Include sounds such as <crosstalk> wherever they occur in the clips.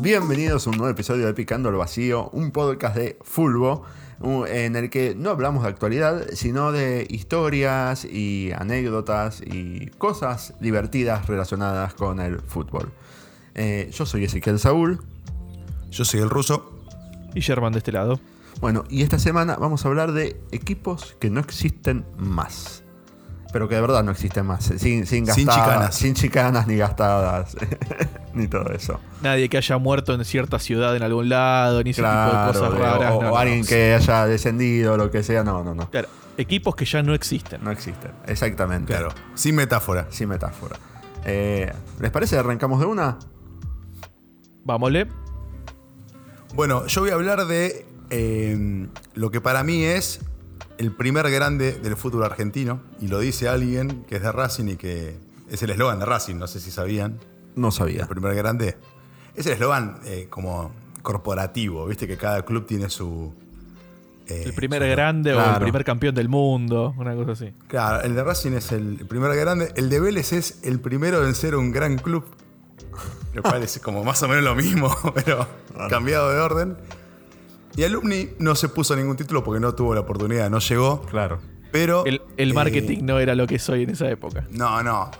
Bienvenidos a un nuevo episodio de Picando el Vacío, un podcast de Fulbo en el que no hablamos de actualidad, sino de historias y anécdotas y cosas divertidas relacionadas con el fútbol. Eh, yo soy Ezequiel Saúl. Yo soy el ruso. Y Sherman de este lado. Bueno, y esta semana vamos a hablar de equipos que no existen más. Pero que de verdad no existen más. Sin, sin, chicanas. Sin chicanas ni gastadas. <laughs> ni todo eso. Nadie que haya muerto en cierta ciudad en algún lado, ni ese tipo de cosas raras. O, alguien que haya descendido, lo que sea. No, no, no. Claro, equipos que ya no existen. No existen, exactamente. Claro, sin metáfora. Sin metáfora. Eh, ¿Les parece? ¿Arrancamos de una? Vámonos. Bueno, yo voy a hablar de eh, lo que para mí es el primer grande del fútbol argentino, y lo dice alguien que es de Racing y que es el eslogan de Racing, no sé si sabían. No sabía. El primer grande. Es el eslogan eh, como corporativo, viste que cada club tiene su... Eh, el primer grande o el primer campeón del mundo, una cosa así. Claro, el de Racing es el primer grande, el de Vélez es el primero en ser un gran club, lo cual <laughs> es como más o menos lo mismo, <laughs> pero cambiado de orden. Y Alumni no se puso ningún título porque no tuvo la oportunidad, no llegó. Claro. Pero. El, eh, marketing no era lo que soy en esa época. No, no.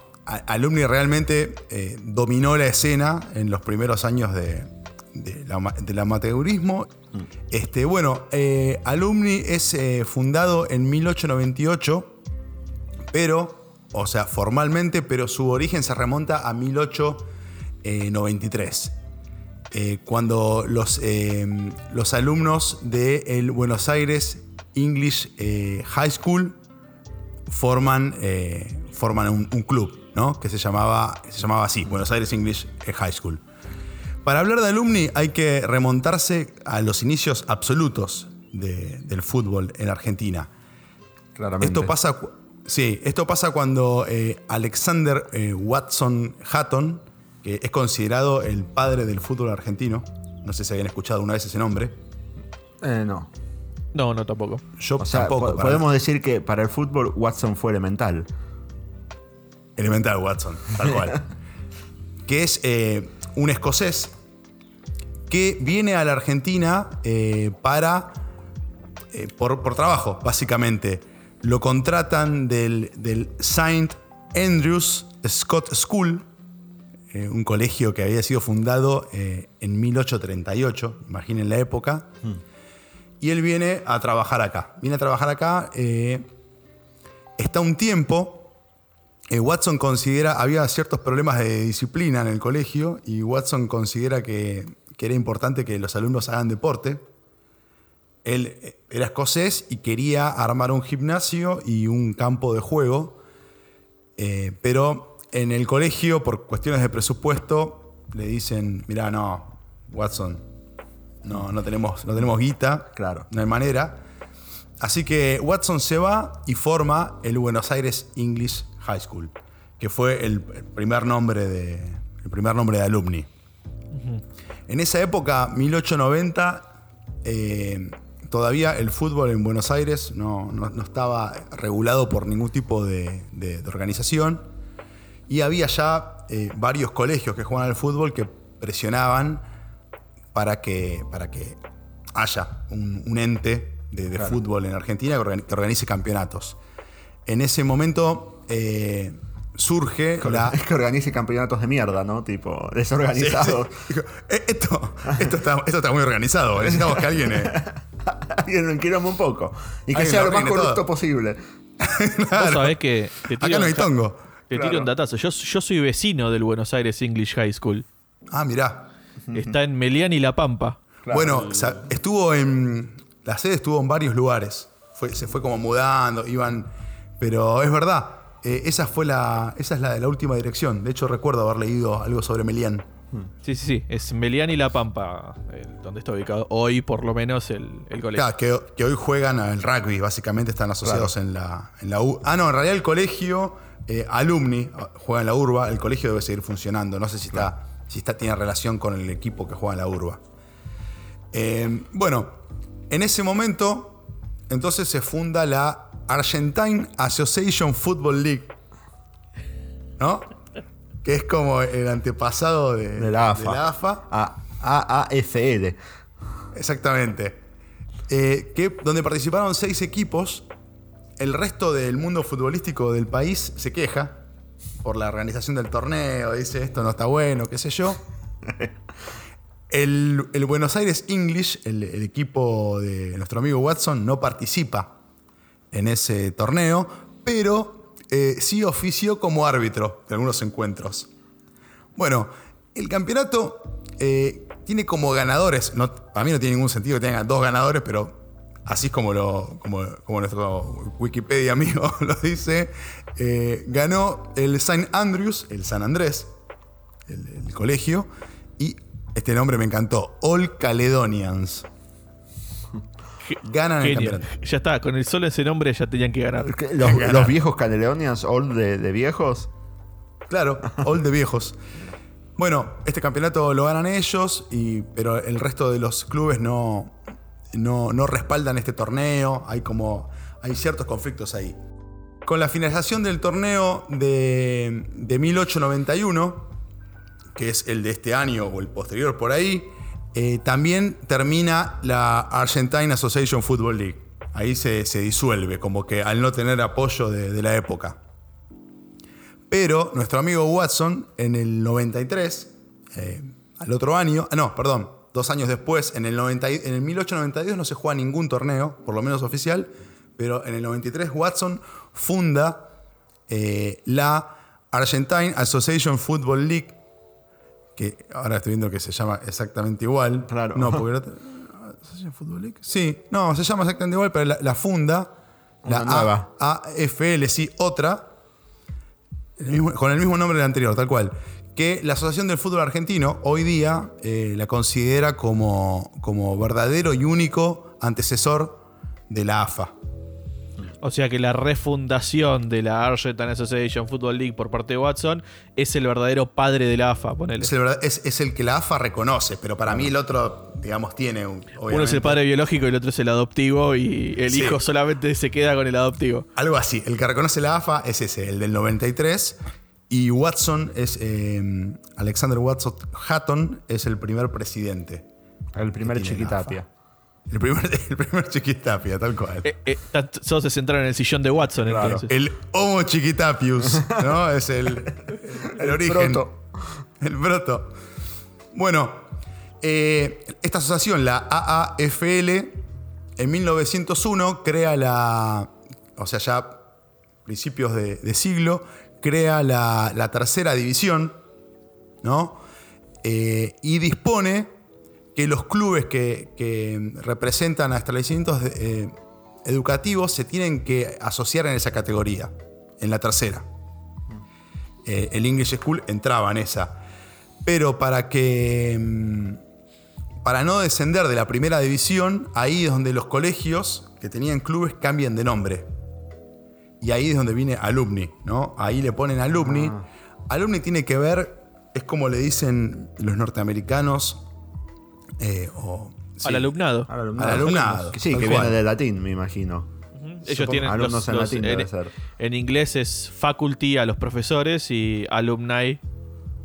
Alumni realmente eh, dominó la escena en los primeros años de, del amateurismo. Mm. Este, bueno, eh, Alumni es fundado en 1898, pero, o sea, formalmente, pero su origen se remonta a 1893. Eh, cuando los, eh, los alumnos de Buenos Aires English eh, High School forman, forman un, club ¿no? que se llamaba, se llamaba así, Buenos Aires English High School. Para hablar de alumni hay que remontarse a los inicios absolutos del fútbol en Argentina. Claramente. Esto pasa, sí, esto pasa cuando Alexander Watson Hatton, que es considerado el padre del fútbol argentino. No sé si habían escuchado una vez ese nombre. Eh, no. No, no tampoco. Yo tampoco. podemos decir que para el fútbol Watson fue elemental. Elemental Watson, tal cual. <laughs> que es eh, un escocés que viene a la Argentina eh, para. Eh, por, trabajo, básicamente. Lo contratan del, del St. Andrews Scott School, eh, un colegio que había sido fundado eh, en 1838, imaginen la época. Hmm. Y él viene a trabajar acá. Viene a trabajar acá, eh, está un tiempo. Watson considera, había ciertos problemas de disciplina en el colegio y Watson considera que, era importante que los alumnos hagan deporte. Él era escocés y quería armar un gimnasio y un campo de juego, pero en el colegio, por cuestiones de presupuesto, le dicen, mira, no, Watson, no, no, tenemos, no tenemos guita, claro. no hay manera. Así que Watson se va y forma el Buenos Aires English High School, que fue el primer nombre de, el primer nombre de alumni. En esa época, 1890, eh, todavía el fútbol en Buenos Aires no, estaba regulado por ningún tipo de organización. Y había ya eh, varios colegios que juegan al fútbol que presionaban para que, para que haya un, ente de, fútbol en Argentina que organice campeonatos. En ese momento eh, surge la... Es <laughs> que organice campeonatos de mierda, ¿no? Tipo, desorganizados. Eh, esto, está, muy organizado. <laughs> Necesitamos que alguien... alguien lo un poco. Y que sea lo más corrupto posible. <laughs> Vos sabés que... Acá no hay tongo. Te tiro un datazo. Yo, yo soy vecino del Buenos Aires English High School. Ah, mirá. Está en Melián y La Pampa. Bueno, estuvo en. La sede estuvo en varios lugares. se fue como mudando, iban. Pero es verdad. Eh, esa fue la. Esa es la de la última dirección. De hecho, recuerdo haber leído algo sobre Melián. Sí, sí, sí. Es Melián y La Pampa, donde está ubicado hoy, por lo menos, el, colegio. Claro, que, hoy juegan al rugby, básicamente están asociados en, la, en la U. Ah, no, en realidad el colegio eh, alumni juega en la urba, el colegio debe seguir funcionando. No sé si, está, si está, tiene relación con el equipo que juega en la urba. Eh, bueno, en ese momento entonces se funda la Argentine Association Football League. ¿No? Que es como el antepasado de, De la AFA. de la AFA. A, AAFL. Exactamente. Eh, que, donde participaron seis equipos. El resto del mundo futbolístico del país se queja por la organización del torneo. Dice esto no está bueno, qué sé yo. <laughs> El, el Buenos Aires English, el, el equipo de nuestro amigo Watson, no participa en ese torneo, pero eh, sí ofició como árbitro de algunos encuentros. Bueno, el campeonato eh, tiene como ganadores, no, para mí no tiene ningún sentido que tenga dos ganadores, pero así es como, lo, como, como nuestro Wikipedia amigo <laughs> lo dice, eh, ganó el St. Andrews, el San Andrés, el, el colegio, y este nombre me encantó, All Caledonians. Ganan el campeonato. Ya está, con el solo ese nombre ya tenían que ganar. Los, los viejos Caledonians, old de, de viejos. Claro, All de viejos. Bueno, este campeonato lo ganan ellos, y, pero el resto de los clubes no, no, respaldan este torneo. Hay como. Hay ciertos conflictos ahí. Con la finalización del torneo de, de 1891, que es el de este año o el posterior por ahí, eh, también termina la Argentine Association Football League. Ahí se, se disuelve, como que al no tener apoyo de, de la época. Pero nuestro amigo Watson, en el 93, eh, al otro año, ah, no, perdón, dos años después, en el, 90 y- en el 1892 no se juega ningún torneo, por lo menos oficial, pero en el 93 Watson funda eh, la Argentine Association Football League, que ahora estoy viendo que se llama exactamente igual. Claro. No, porque la- ¿Association Football League? Sí, no, se llama exactamente igual, pero la, la funda la Una nueva. A- AFL, sí, otra, el mismo- con el mismo nombre del anterior, tal cual. Que la Asociación del Fútbol Argentino hoy día eh, la considera como, como verdadero y único antecesor de la AFA. O sea que la refundación de la Argentine Association Football League por parte de Watson es el verdadero padre de la AFA, ponele. Es el, verdad- es- es el que la AFA reconoce, pero para mí el otro, digamos, tiene un. Uno es el padre biológico y el otro es el adoptivo y el Sí. hijo solamente se queda con el adoptivo. Algo así. El que reconoce la AFA es ese, el del 93. Y Watson es. eh, Alexander Watson Hatton es el primer presidente. El primer Chiquitapia. El primer, <laughs> el primer chiquitapia, tal cual. Eh, eh, solo se centraron en el sillón de Watson Claro. entonces. El Homo Chiquitapius, ¿no? <laughs> Es el, el origen. proto. El proto. Bueno, eh, esta asociación, la AAFL, en 1901 crea la. O sea, ya principios de, de siglo, crea la, tercera división, ¿no? Eh, y dispone que los clubes que, representan a establecimientos eh, educativos se tienen que asociar en esa categoría, en la tercera. Eh, el English School entraba en esa. Pero para que. mm, Para no descender de la primera división, ahí es donde los colegios que tenían clubes cambian de nombre. Y ahí es donde viene alumni, ¿no? Ahí le ponen alumni. Alumni tiene que ver, es como le dicen los norteamericanos. eh, o, sí, Al alumnado. Al alumnado. Al alumnado, Sí, que viene del latín, me imagino. Ellos Supongo- tienen alumnos los- en los- latín en, debe ser. en inglés es faculty a los profesores y alumni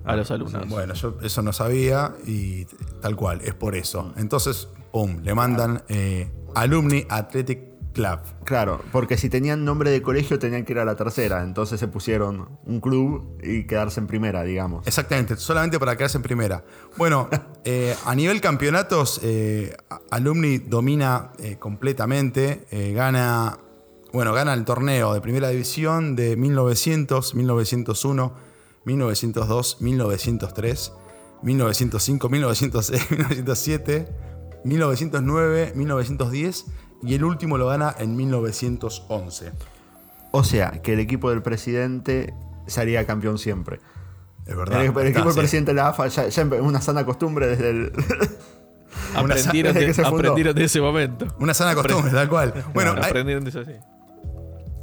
a los alumnos. Bueno, yo eso no sabía y tal cual, es por eso. Entonces, pum, le mandan eh, Alumni Athletic Club. Claro, porque si tenían nombre de colegio tenían que ir a la tercera, entonces se pusieron un club y quedarse en primera, digamos. Exactamente, solamente para quedarse en primera. Bueno, <laughs> eh, a nivel campeonatos, eh, Alumni domina eh, completamente, gana, bueno, gana el torneo de primera división de 1900, 1901, 1902, 1903, 1905, 1906, 1907, 1909, 1910 y el último lo gana en 1911. O sea, que el equipo del presidente sería campeón siempre. Es verdad. el, el está, equipo del sí. presidente de la AFA ya, ya es una sana costumbre desde el... <laughs> Aprendieron, desde de, que se fundó. aprendieron de ese momento. Una sana costumbre, tal cual. <laughs> Bueno, Claro, hay- aprendieron de eso, sí.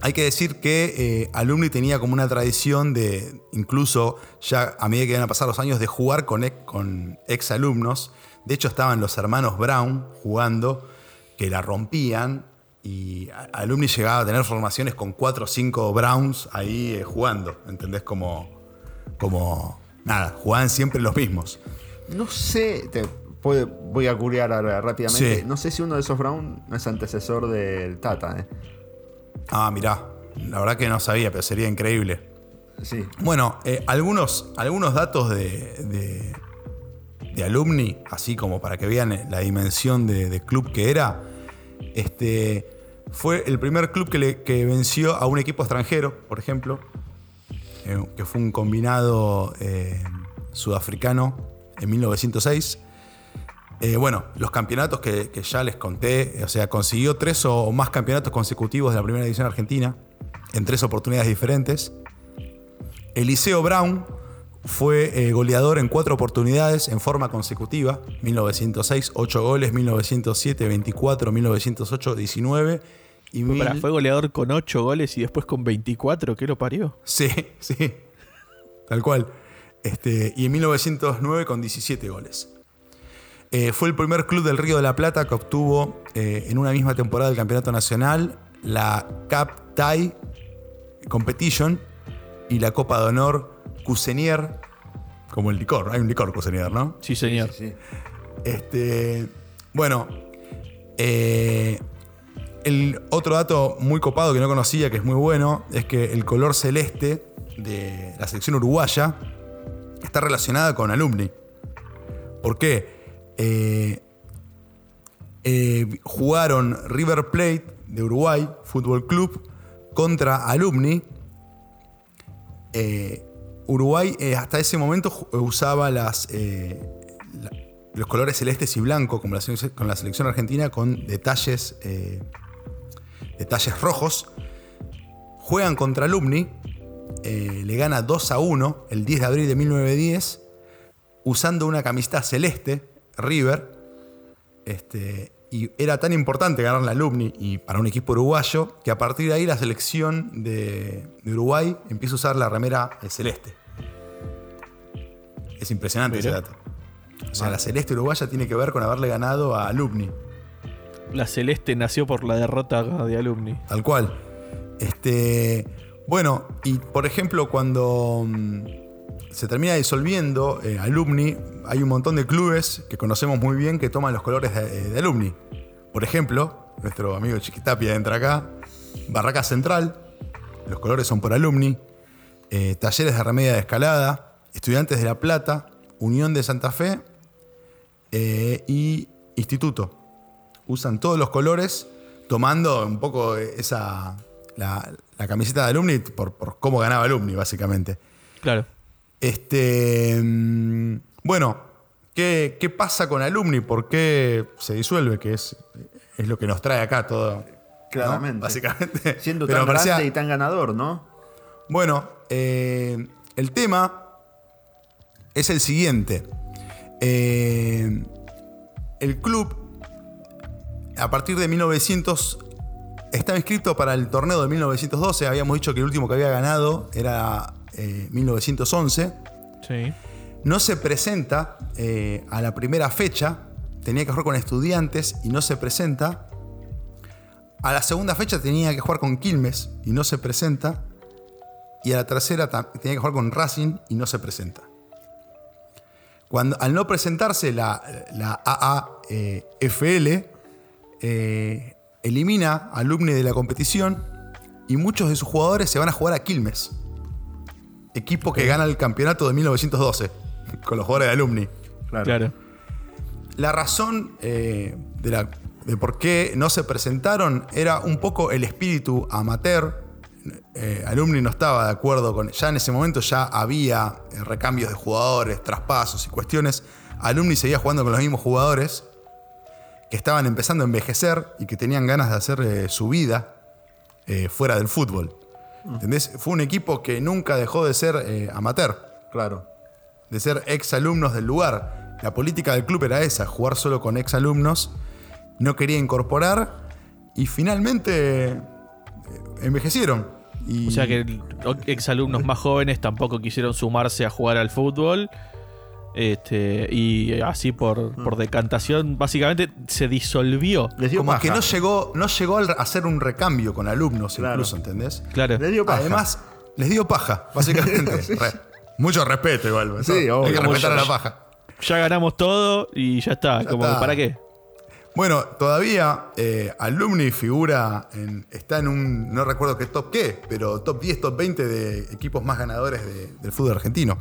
Hay que decir que eh, Alumni tenía como una tradición de, incluso ya a medida que iban a pasar los años, de jugar con, ex- con exalumnos. De hecho, estaban los hermanos Brown jugando, que la rompían. y Alumni llegaba a tener formaciones con 4 o 5 Browns ahí eh, jugando, ¿entendés? Como, como, nada, jugaban siempre los mismos. No sé, te- puede- voy a curiar ahora rápidamente. Sí. No sé si uno de esos Brown no es antecesor del Tata, ¿eh? Ah, mirá, la verdad que no sabía, pero sería increíble. Sí. Bueno, eh, algunos, algunos datos de, de, de alumni, así como para que vean la dimensión de, de club que era. Este, fue el primer club que, venció a un equipo extranjero, por ejemplo, eh, que fue un combinado eh, sudafricano en 1906. Eh, bueno, los campeonatos que, que ya les conté, o sea, consiguió tres o más campeonatos consecutivos de la primera división argentina, en tres oportunidades diferentes. Eliseo Brown fue eh, goleador en cuatro oportunidades en forma consecutiva. 1906, 8 goles, 1907, 24, 1908, 19 y mil- fue goleador con 8 goles y después con 24, ¿qué lo parió? Sí, <laughs> sí. Tal cual. Este, y en 1909 con 17 goles. Eh, fue el primer club del Río de la Plata que obtuvo eh, en una misma temporada del Campeonato Nacional la Cup Thai Competition y la Copa de Honor Cusenier, como el licor. Hay un licor Cusenier, ¿no? Sí, señor. Sí, sí. Este, bueno, eh, el otro dato muy copado que no conocía, que es muy bueno, es que el color celeste de la selección uruguaya está relacionada con alumni. ¿Por qué? Eh, eh, jugaron River Plate de Uruguay, Fútbol Club, contra Alumni. Eh, Uruguay eh, hasta ese momento ju- usaba eh, los colores celestes y blancos, como la, con la selección argentina, con detalles, eh, detalles rojos. Juegan contra Alumni, eh, le gana 2 a 1 el 10 de abril de 1910, usando una camiseta celeste, River. Este, y era tan importante ganar la Alumni y para un equipo uruguayo que a partir de ahí la selección de, de Uruguay empieza a usar la remera celeste. Es impresionante ese Mira. dato. O sea, la celeste uruguaya tiene que ver con haberle ganado a Alumni. La Celeste nació por la derrota de Alumni. Tal cual. Este, bueno, y por ejemplo, cuando se termina disolviendo eh, Alumni, hay un montón de clubes que conocemos muy bien que toman los colores de, de Alumni. Por ejemplo, nuestro amigo Chiquitapia entra acá, Barraca Central, los colores son por Alumni, eh, Talleres de Remedia de Escalada, Estudiantes de La Plata, Unión de Santa Fe eh, y Instituto usan todos los colores, tomando un poco esa. la, camiseta de Alumni por cómo ganaba Alumni, básicamente. Claro. Este. mm, Bueno, ¿qué, qué pasa con Alumni? ¿Por qué se disuelve? Que es, es lo que nos trae acá todo. ¿no? Claramente. Básicamente. <laughs> Siendo Pero tan parecía- grande y tan ganador, ¿no? bueno, eh, el tema es el siguiente. Eh, el club, a partir de 1900, estaba inscrito para el torneo de 1912. Habíamos dicho que el último que había ganado era eh, 1911. Sí. No se presenta eh, a la primera fecha. Tenía que jugar con estudiantes y no se presenta. A la segunda fecha tenía que jugar con Quilmes y no se presenta. Y a la tercera tenía que jugar con Racing y no se presenta. Cuando, al no presentarse la, la AAFL, eh, elimina a Alumni de la competición y muchos de sus jugadores se van a jugar a Quilmes, equipo que gana el campeonato de 1912 <laughs> con los jugadores de Alumni. Claro. Claro. La razón eh, de, la- de por qué no se presentaron era un poco el espíritu amateur. Eh, Alumni no estaba de acuerdo con. Ya en ese momento ya había eh, recambios de jugadores, traspasos y cuestiones. Alumni seguía jugando con los mismos jugadores que estaban empezando a envejecer y que tenían ganas de hacer eh, su vida eh, fuera del fútbol. ¿Entendés? Fue un equipo que nunca dejó de ser eh, amateur Claro. de ser ex alumnos del lugar. La política del club era esa, jugar solo con ex alumnos. No quería incorporar y finalmente eh, envejecieron. Y, O sea que exalumnos más jóvenes tampoco quisieron sumarse a jugar al fútbol. Este, y así por, por decantación, básicamente se disolvió. Les dio Como paja. que no llegó, no llegó a hacer un recambio con alumnos Claro. incluso, ¿entendés? Claro. Les dio paja. Además, les dio paja, básicamente. <laughs> Re- mucho respeto igual. Sí, obvio. Hay que respetar a la paja. Ya ganamos todo y ya está. Ya como, está. ¿para qué? Bueno, todavía eh, Alumni figura en, está en un, no recuerdo qué top qué, pero top 10, top 20 de equipos más ganadores de- del fútbol argentino.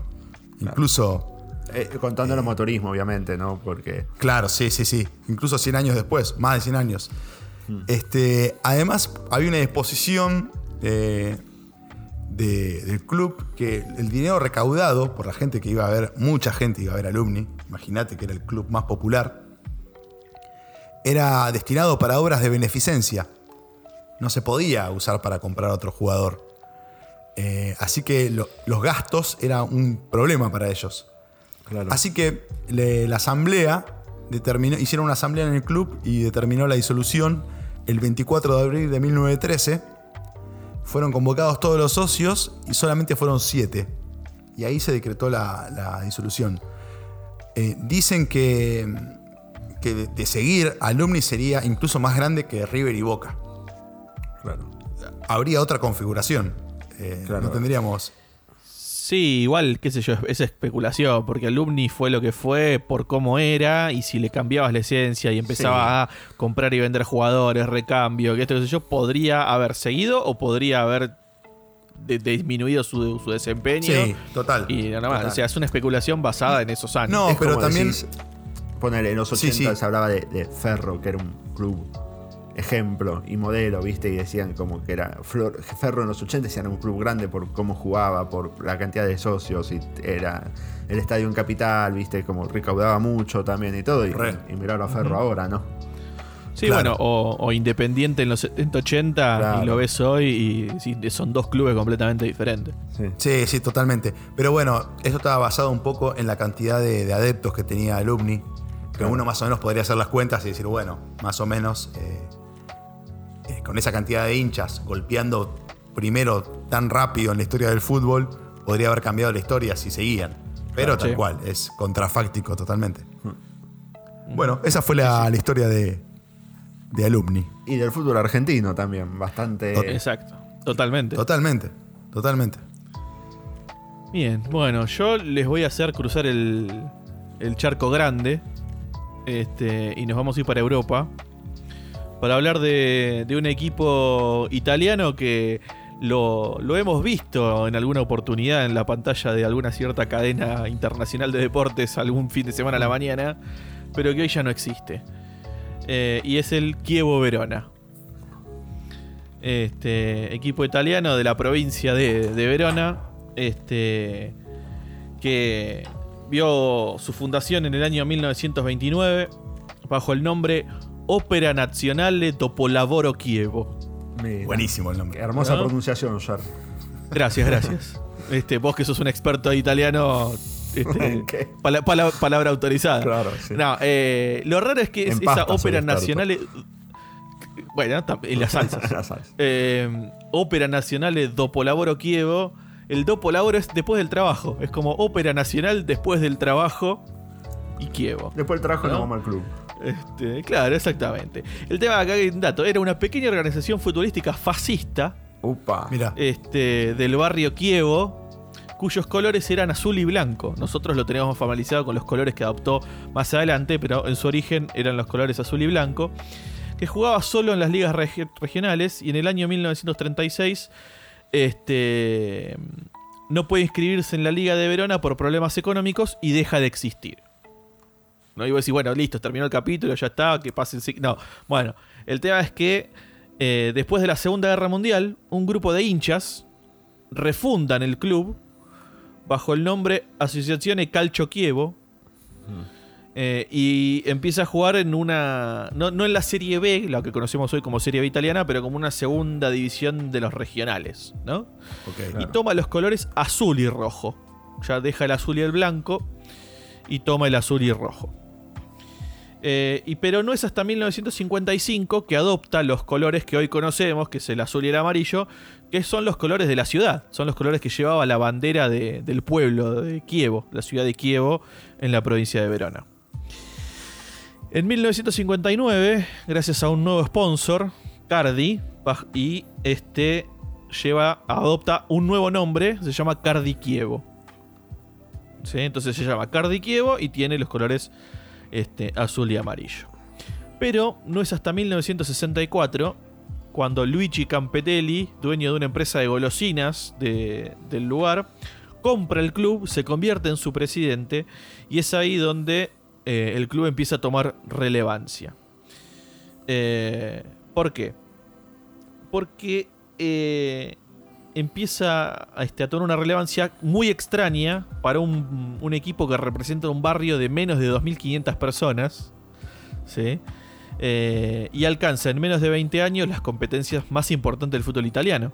Incluso, Eh, contando el motorismo, obviamente, ¿no? Porque. claro, sí, sí, sí. Incluso 100 años después, más de 100 años. Este, además, había una exposición eh, de- del club que el dinero recaudado por la gente que iba a ver, mucha gente iba a ver Alumni, imagínate que era el club más popular, era destinado para obras de beneficencia. No se podía usar para comprar a otro jugador. Eh, así que lo- los gastos era un problema para ellos. Claro. Así que le- la asamblea determinó, hicieron una asamblea en el club y determinó la disolución el 24 de abril de 1913. Fueron convocados todos los socios y solamente fueron siete. Y ahí se decretó la, la disolución. Eh, dicen que, que de, de seguir Alumni sería incluso más grande que River y Boca. claro. Habría otra configuración. Eh, Claro. No tendríamos. Sí, igual, qué sé yo, es especulación, porque Alumni fue lo que fue por cómo era, y si le cambiabas la esencia y empezaba a comprar y vender jugadores, recambio, que esto, qué sé yo, podría haber seguido o podría haber de- disminuido su, su desempeño. Sí, total. Y nada más, Total. o sea, es una especulación basada en esos años. No, Es pero también. decís, ponele, en los Sí, 80 sí. se hablaba de, de Ferro, que era un club ejemplo y modelo, ¿viste? Y decían como que era. Flor- Ferro en los 80 decían un club grande por cómo jugaba, por la cantidad de socios, y era el estadio en capital, ¿viste? Como recaudaba mucho también y todo. Y, y mirar a Ferro ahora, ¿no? Sí, Claro. bueno, o, o Independiente en los 70, 80 Claro. y lo ves hoy y son dos clubes completamente diferentes. Sí. Sí, sí, totalmente. Pero bueno, eso estaba basado un poco en la cantidad de, de adeptos que tenía Alumni. Que Claro. uno más o menos podría hacer las cuentas y decir, bueno, más o menos eh, con esa cantidad de hinchas golpeando primero tan rápido en la historia del fútbol, podría haber cambiado la historia si seguían. Pero Claro, tal sí. cual, es contrafáctico totalmente. Hmm. Bueno, esa fue la, la historia de, de Alumni. Y del fútbol argentino también, bastante. Tot- Exacto, totalmente. Totalmente, totalmente. Bien, bueno, yo les voy a hacer cruzar el, el charco grande este, y nos vamos a ir para Europa para hablar de, un equipo italiano que lo, hemos visto en alguna oportunidad en la pantalla de alguna cierta cadena internacional de deportes algún fin de semana a la mañana, pero que hoy ya no existe. Eh, y es el Chievo Verona. Este equipo italiano de la provincia de, de Verona, este, que vio su fundación en el año 1929 bajo el nombre Ópera Nazionale Dopolavoro Chievo. Mira, Buenísimo el nombre. hermosa ¿No? pronunciación, Jar. Gracias, gracias. <laughs> Este, vos que sos un experto de italiano, este, <laughs> pala- pala- palabra autorizada. Claro, sí. No, eh, lo raro es que es esa ópera nacional. Bueno, en las <laughs> salsas. Ya sabes. Eh, ópera Nacional Dopolavoro Chievo. El Dopolavoro es después del trabajo. Es como ópera nacional después del trabajo y Chievo. Después del trabajo ¿No? nos vamos al club. Este, claro, exactamente. El tema acá hay un dato. Era una pequeña organización futbolística fascista Upa. Mira, este, del barrio Kievo, cuyos colores eran azul y blanco. Nosotros lo teníamos familiarizado con los colores que adoptó más adelante, pero en su origen eran los colores azul y blanco. Que jugaba solo en las ligas regi- regionales y en el año 1936 este, no puede inscribirse en la Liga de Verona por problemas económicos y deja de existir. No iba a decir, bueno, listo, terminó el capítulo, ya está, que pase el. No, bueno, el tema es que eh, después de la Segunda Guerra Mundial, un grupo de hinchas refundan el club bajo el nombre Asociazione Calcio Chievo eh, y empieza a jugar en una. No, no en la Serie B, la que conocemos hoy como Serie B italiana, pero como una segunda división de los regionales, ¿no? Y toma los colores azul y rojo. Ya deja el azul y el blanco y toma el azul y rojo. Eh, y, pero no es hasta 1955 que adopta los colores que hoy conocemos, que es el azul y el amarillo, que son los colores de la ciudad, son los colores que llevaba la bandera de- del pueblo de Kievo, la ciudad de Kievo, en la provincia de Verona. En 1959, gracias a un nuevo sponsor, Cardi, y este lleva, adopta un nuevo nombre, se llama Cardi Kievo. ¿Sí? Entonces se llama Cardi Kievo y tiene los colores este, azul y amarillo. Pero no es hasta 1964 cuando Luigi Campetelli, dueño de una empresa de golosinas de- del lugar, compra el club, se convierte en su presidente y es ahí donde eh, el club empieza a tomar relevancia. Eh, ¿Por qué? Porque eh, empieza a, este, a tomar una relevancia muy extraña para un, equipo que representa un barrio de menos de 2.500 personas. ¿sí? Eh, y alcanza en menos de 20 años las competencias más importantes del fútbol italiano.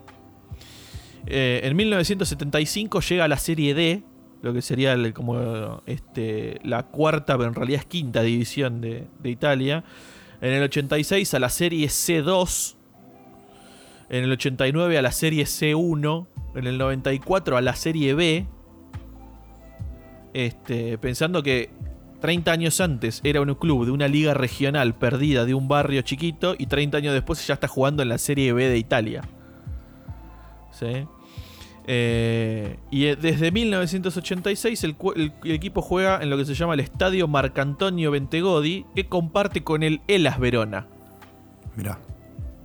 Eh, en 1975 llega a la Serie D, lo que sería como este, la cuarta, pero en realidad es quinta división de, de Italia. En el 86 a la Serie C2. En el 89 a la Serie C1. En el 94 a la Serie B. Este, pensando que 30 años antes era un club de una liga regional perdida de un barrio chiquito y 30 años después ya está jugando en la Serie B de Italia. ¿Sí? Eh, y eh, desde 1986 el, el- equipo juega en lo que se llama el Estadio Marcantonio Bentegodi, que comparte con el Elas Verona. Mirá.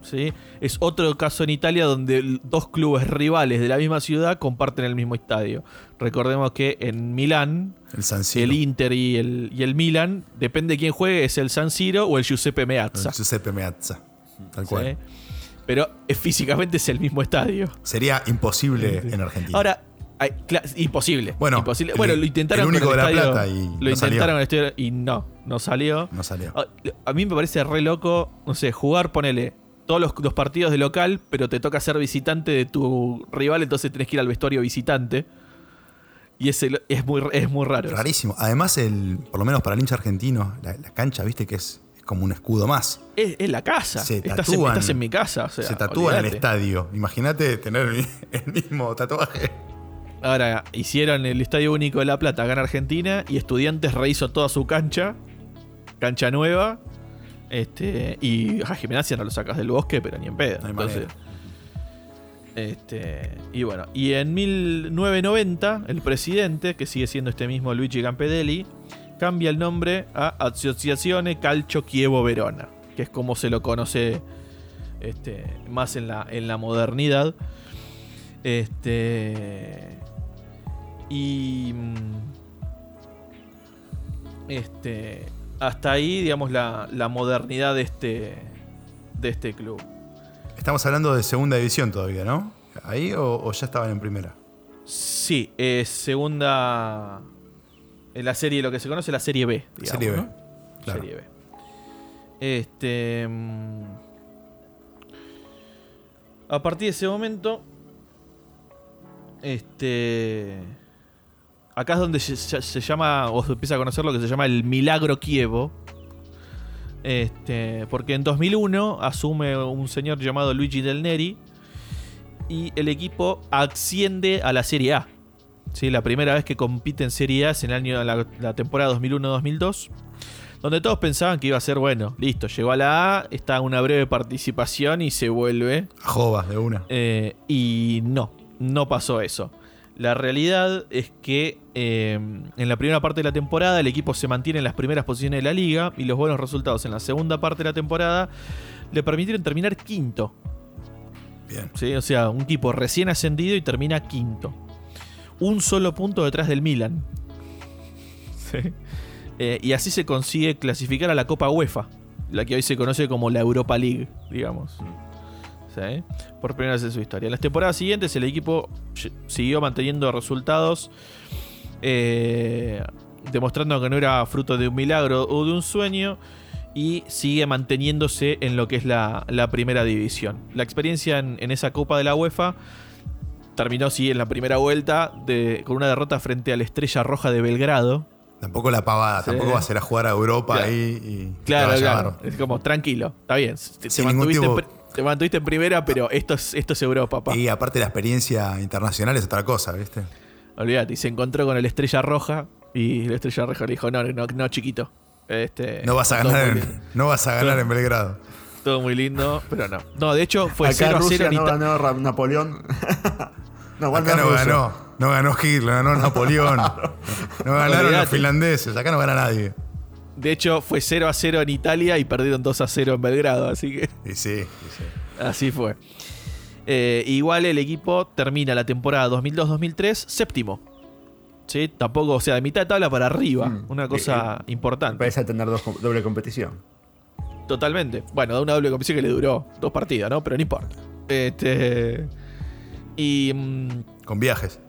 ¿Sí? Es otro caso en Italia donde dos clubes rivales de la misma ciudad comparten el mismo estadio. Recordemos que en Milán, El San Siro. el Inter y el, y el Milan, depende de quién juegue, es el San Siro o el Giuseppe Meazza. El Giuseppe Meazza. Tal ¿sí? cual. Pero eh, físicamente es el mismo estadio. Sería imposible en Argentina. Ahora, hay- imposible. Bueno, imposible. el- bueno, lo intentaron el único con de La Plata y lo no intentaron el estadio y no, no salió. no salió. A, a mí me parece re loco, no sé, jugar, ponele todos los, los partidos de local, pero te toca ser visitante de tu rival, entonces tenés que ir al vestuario visitante. Y ese lo- es muy, es muy raro. Rarísimo. Además, el, por lo menos para el hincha argentino, la, la cancha, viste que es, es como un escudo más. Es, es la casa. Se estás, en, tatúan- estás en mi casa. o sea, Se tatúa en el estadio. Imagínate tener el, el mismo tatuaje. Ahora, hicieron el Estadio Único de La Plata acá en Argentina y Estudiantes rehizo toda su cancha, cancha nueva. Este, y a Gimnasia no lo sacas del bosque, pero ni en pedo. No Entonces, este, y bueno, y en 1990, el presidente, que sigue siendo este mismo Luigi Campedelli, cambia el nombre a Associazione Calcio Chievo Verona, que es como se lo conoce este, más en la, en la modernidad. Este. Y. mm, Este. Hasta ahí, digamos, la, la modernidad de este. De este club. Estamos hablando de segunda división todavía, ¿no? ¿Ahí o, o ya estaban en primera? Sí, segunda. En la serie, lo que se conoce la serie B. digamos, Serie B. ¿no? Claro. Serie B. Este. mm, A partir de ese momento. Este. Acá es donde se, llama, o se empieza a conocer lo que se llama el Milagro Kievo. Este, porque en 2001 asume un señor llamado Luigi Del Neri y el equipo asciende a la Serie A. ¿Sí? La primera vez que compite en Serie A es en el año, la, la temporada 2001-2002. Donde todos pensaban que iba a ser, bueno, listo, llegó a la A, está una breve participación y se vuelve. A Jovas de una. Eh, y no, no pasó eso. La realidad es que eh, en la primera parte de la temporada el equipo se mantiene en las primeras posiciones de la liga y los buenos resultados en la segunda parte de la temporada le permitieron terminar quinto. Bien. ¿sí? O sea, un equipo recién ascendido y termina quinto. Un solo punto detrás del Milan. ¿Sí? Eh, y así se consigue clasificar a la Copa UEFA, la que hoy se conoce como la Europa League, digamos. ¿Sí? Por primera vez en su historia. En las temporadas siguientes el equipo siguió manteniendo resultados, eh, demostrando que no era fruto de un milagro o de un sueño, y sigue manteniéndose en lo que es la, la primera división. La experiencia en, en esa Copa de la UEFA terminó, sí, en la primera vuelta de- con una derrota frente a la Estrella Roja de Belgrado. Tampoco la pavada, Sí. tampoco vas a ir a jugar a Europa Claro. ahí y te Claro, va a claro. Es como, tranquilo, está bien. Sin ningún tipo- te mantuviste en primera, pero esto es, esto es Europa, papá. Y aparte la experiencia internacional es otra cosa, ¿viste? Olvídate, y se encontró con el Estrella Roja y la Estrella Roja le dijo, no, no, no chiquito. Este, No vas a ganar, en, no vas a ganar Todo- en Belgrado. todo muy lindo, pero no. No, de hecho fue Acá 0 a 0 Rusia en <laughs> no ganó Napoleón. no, Acá no ganó, no ganó Hitler, ganó Napoleón. No ganaron los finlandeses, acá no gana nadie. De hecho, fue 0 a 0 en Italia y perdieron 2 a 0 en Belgrado, así que Y sí, y sí. así fue. Eh, igual el equipo termina la temporada 2002-2003 séptimo. ¿Sí? Tampoco, o sea, de mitad de tabla para arriba. Mm. Una cosa importante. Parece tener dos, doble competición. Totalmente. Bueno, da una doble competición que le duró dos partidos, ¿no? Pero no importa. Este. Y. mm, Con viajes.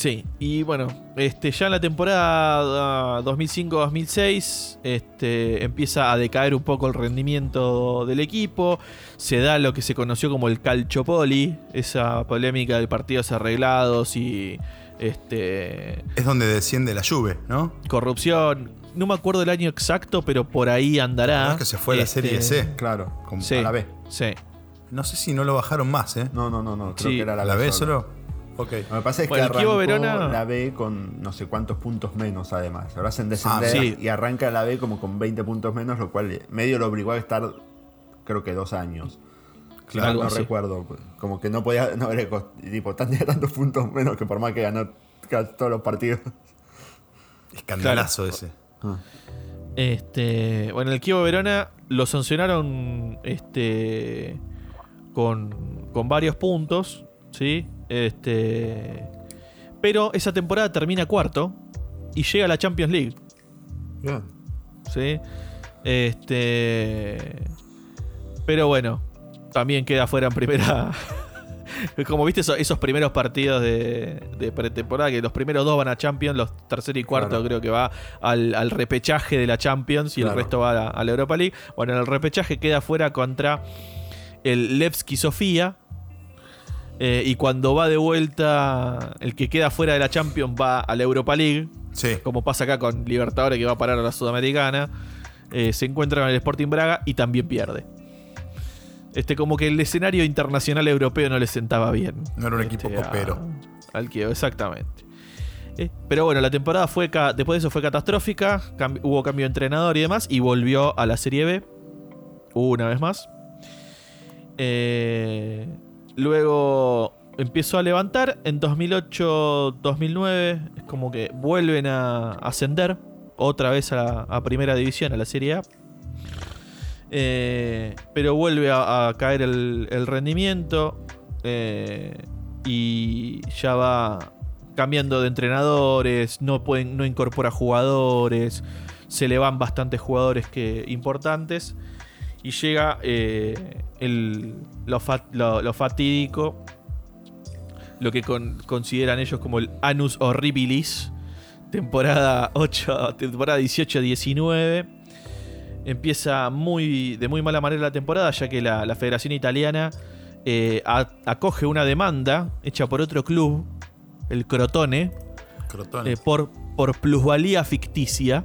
Sí, y bueno, este, ya en la temporada 2005-2006 este, empieza a decaer un poco el rendimiento del equipo. Se da lo que se conoció como el calciopoli, esa polémica de partidos arreglados y este, Es donde desciende la lluvia, ¿no? corrupción. No me acuerdo el año exacto, pero por ahí andará. Es que se fue la Este, serie C. Claro, como Sí, a la B. sí. No sé si no lo bajaron más, ¿eh? No, no, no, no. Creo Sí. que era la, ¿La B solo. Lo que pasa es Bueno, que arrancó Verona- la B con no sé cuántos puntos menos, además. Ahora hacen descender Ah, sí. y arranca la B como con 20 puntos menos, lo cual medio lo obligó a estar, creo que dos años. Claro, no recuerdo. Como que no podía, no cost- tipo, tenía <laughs> tantos puntos menos que por más que ganó todos los partidos. Escandalazo ese. Este, bueno, el Kievo Verona lo sancionaron este, con, con varios puntos, ¿sí? Este, pero esa temporada termina cuarto y llega a la Champions League, Bien. ¿sí? Este, pero bueno, también queda fuera en primera. <laughs> Como viste esos, esos primeros partidos de, de pretemporada, que los primeros dos van a Champions, los tercero y cuarto Claro. creo que va al, al repechaje de la Champions y el resto va a la, a la Europa League. Bueno, en el repechaje queda fuera contra el Levski Sofía. Eh, y cuando va de vuelta, el que queda fuera de la Champions va a la Europa League Sí. como pasa acá con Libertadores que va a parar a la Sudamericana, eh, se encuentra con el Sporting Braga y también pierde. Este, como que el escenario internacional europeo no le sentaba bien. No era un equipo Este, a- copero. Al Kiev, exactamente. Eh, pero bueno, la temporada fue después de eso fue catastrófica, cam- hubo cambio de entrenador y demás, y volvió a la Serie B una vez más. Eh, luego empezó a levantar, en 2008-2009 es como que vuelven a ascender. Otra vez a, la- Primera División, a la Serie A. Eh, pero vuelve a, caer el, el rendimiento. Eh, y ya va cambiando de entrenadores, no, pueden, no incorpora jugadores, se le van bastantes jugadores que, importantes y llega eh, el, lo, fa- lo- lo fatídico, lo que con- consideran ellos como el Anus Horribilis, temporada 8, temporada 18-19 empieza muy, de muy mala manera la temporada, ya que la, la Federación Italiana eh, a- acoge una demanda hecha por otro club, el Crotone, Crotone. eh, por, por plusvalía ficticia.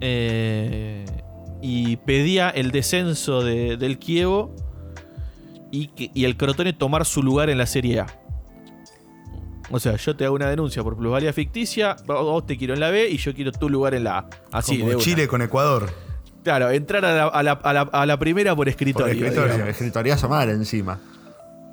eh, y pedía el descenso de- del Kievo y, y el Crotone tomar su lugar en la Serie A. O sea, yo te hago una denuncia por plusvalía ficticia, vos te quiero en la B y yo quiero tu lugar en la A. Así, Como de una. Chile con Ecuador. Claro, entrar a la, a la- a la- a la primera por escritorio. Por escritorio. Escritoriazo mal encima.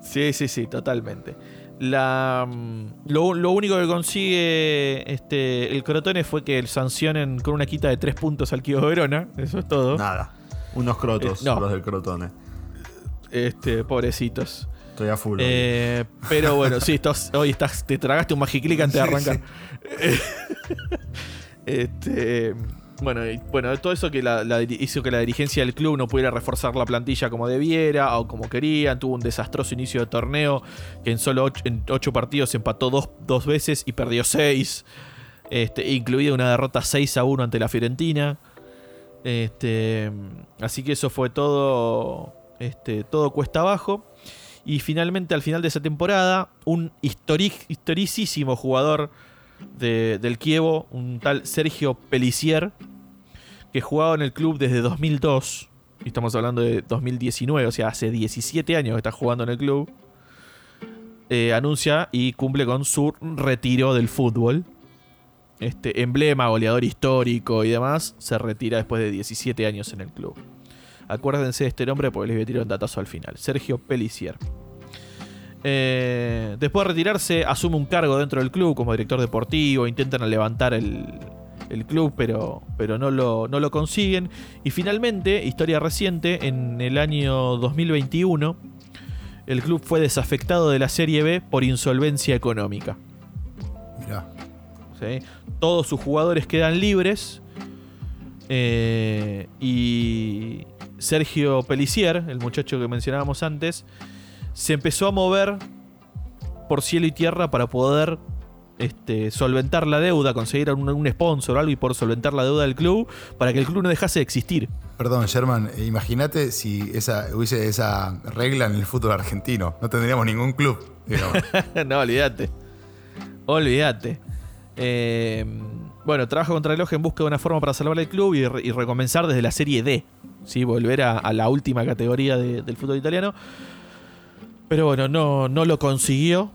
Sí, sí, sí, totalmente. La, mm, lo, lo único que consigue este, el Crotone fue que sancionen con una quita de 3 puntos al Kievo Verona. Eso es todo. Nada. Unos crotos, Eh, no. los del crotone. Este, pobrecitos. Estoy a full. Eh, pero bueno, sí, estás, hoy estás, te tragaste un magiclick antes de <laughs> Sí, arrancar. <laughs> este, bueno, y- bueno, todo eso que hizo que la dirigencia del club no pudiera reforzar la plantilla como debiera o como querían. Tuvo un desastroso inicio de torneo que en solo ocho, en ocho partidos empató dos, dos veces y perdió seis. Este, incluida una derrota 6 a 1 ante la Fiorentina. Este, así que eso fue todo, este, todo cuesta abajo. Y finalmente, al final de esa temporada, un histori- historicísimo jugador de- del Kievo, un tal Sergio Pelicier, que jugaba en el club desde 2002. Y estamos hablando de 2019, o sea, hace 17 años que está jugando en el club. eh, anuncia y cumple con su retiro del fútbol. Este emblema, goleador histórico y demás, se retira después de 17 años en el club. Acuérdense de este nombre porque les voy a tirar un datazo al final. Sergio Pelicier. Eh, después de retirarse, asume un cargo dentro del club como director deportivo. Intentan levantar el, el club, pero, pero no, lo, no lo consiguen. Y finalmente, historia reciente, en el año 2021, el club fue desafectado de la Serie B por insolvencia económica. Mirá. ¿sí? Todos sus jugadores quedan libres. eh, y Sergio Pelicier, el muchacho que mencionábamos antes, se empezó a mover por cielo y tierra para poder este, solventar la deuda, conseguir un, un sponsor o algo y por solventar la deuda del club para que el club no dejase de existir. Perdón, Sherman, eh, imagínate si esa, hubiese esa regla en el fútbol argentino. No tendríamos ningún club. <laughs> no, olvídate. Olvídate. Eh, bueno, trabaja contra el reloj en busca de una forma para salvar el club y, re- y recomenzar desde la Serie D. ¿sí? Volver a, a la última categoría de- del fútbol italiano. Pero bueno, no, no lo consiguió.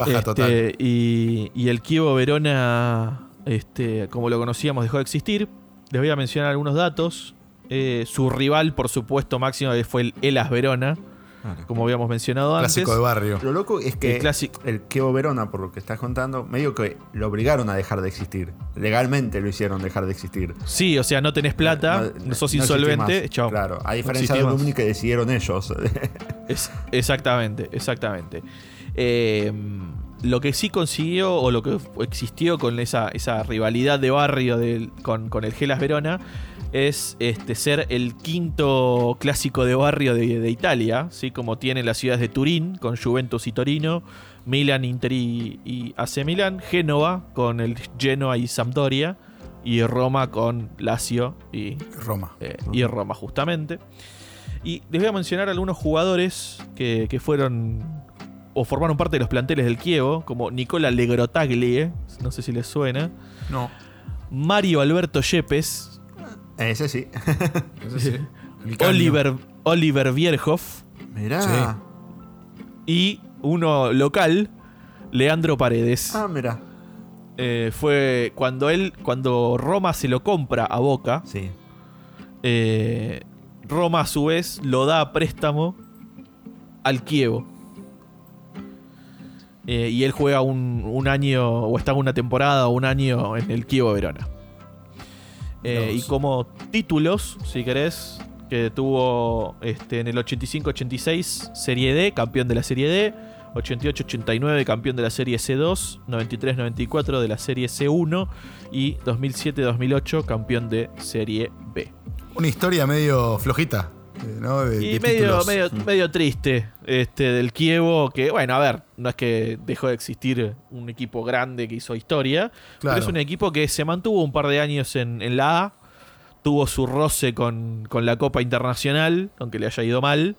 Baja Este, total. Y, y el Kievo Verona, este, como lo conocíamos, dejó de existir. Les voy a mencionar algunos datos. Eh, su rival, por supuesto, máximo fue el Elas Verona, como habíamos mencionado antes. Clásico de barrio. Lo loco es que El clásico. el Kevo Verona, por lo que estás contando, medio que lo obligaron a dejar de existir. Legalmente lo hicieron dejar de existir. Sí, o sea, no tenés plata, No- sos no insolvente, chao. Claro, a No diferencia de. Lumni que decidieron ellos. Es- exactamente, exactamente. Eh, lo que sí consiguió, o lo que existió con esa, esa rivalidad de barrio con, con el Gelas Verona, es este, ser el quinto clásico de barrio de, de Italia, ¿sí? como tienen las ciudades de Turín, con Juventus y Torino, Milan, Inter y, y AC Milan, Génova, con el Genoa y Sampdoria, y Roma con Lazio y Roma. eh, y Roma, justamente. Y les voy a mencionar algunos jugadores que, que fueron o formaron parte de los planteles del Kievo, como Nicola Legrotaglie, no sé si les suena, No. Mario Alberto Yepes, Ese sí. <laughs> Ese sí. Oliver, Oliver Bierhoff Mirá. Sí. y uno local, Leandro Paredes. Ah, mirá. Eh, fue cuando él, cuando Roma se lo compra a Boca, Sí. eh, Roma a su vez lo da a préstamo al Kievo. Eh, y él juega un, un año, o está una temporada o un año en el Kievo Verona. Eh, y como títulos, si querés, que tuvo este, en el 85-86 Serie D, campeón de la Serie D, 88-89 campeón de la Serie C2, 93-94 de la Serie C1 y 2007-2008 campeón de Serie B. Una historia medio flojita. ¿No? De, Y de medio, títulos. medio, medio triste este, del Kievo, que bueno, a ver, no es que dejó de existir un equipo grande que hizo historia, Claro. pero es un equipo que se mantuvo un par de años en, en la A, tuvo su roce con, con la Copa Internacional, aunque le haya ido mal,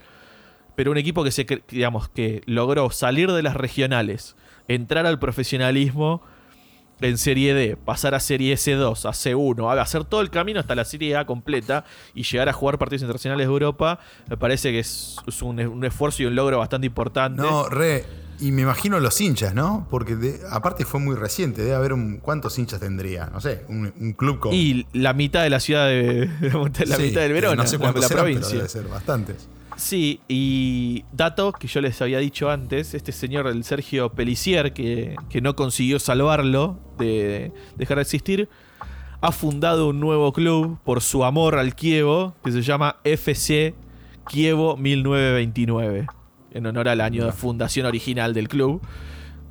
pero un equipo que se digamos que logró salir de las regionales, entrar al profesionalismo en Serie D, pasar a Serie C2, a C1, a hacer todo el camino hasta la Serie A completa y llegar a jugar partidos internacionales de Europa, me parece que es, es un, un esfuerzo y un logro bastante importante. No, re. Y me imagino los hinchas, ¿no? Porque de- aparte fue muy reciente. Debe haber un. ¿Cuántos hinchas tendría? No sé, un, un club con. Y la mitad de la ciudad de, <laughs> la Sí, mitad del Verona, No sé la- cuántos la, serán, pero provincia. debe ser bastantes. Sí, y dato que yo les había dicho antes, este señor, el Sergio Pelicier, que, que no consiguió salvarlo de dejar de existir, ha fundado un nuevo club por su amor al Kievo, que se llama FC Kievo 1929, en honor al año de fundación original del club.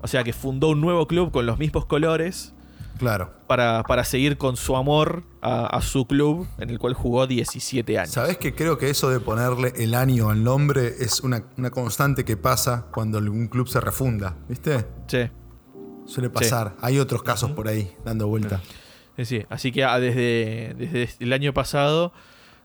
O sea que fundó un nuevo club con los mismos colores Claro. para, para seguir con su amor a, a su club, en el cual jugó 17 años. ¿Sabés que creo que eso de ponerle el año al nombre es una, una constante que pasa cuando un club se refunda? ¿Viste? Sí. Suele pasar. Hay otros casos por ahí dando vuelta. Sí, sí. Así que ah, desde, desde el año pasado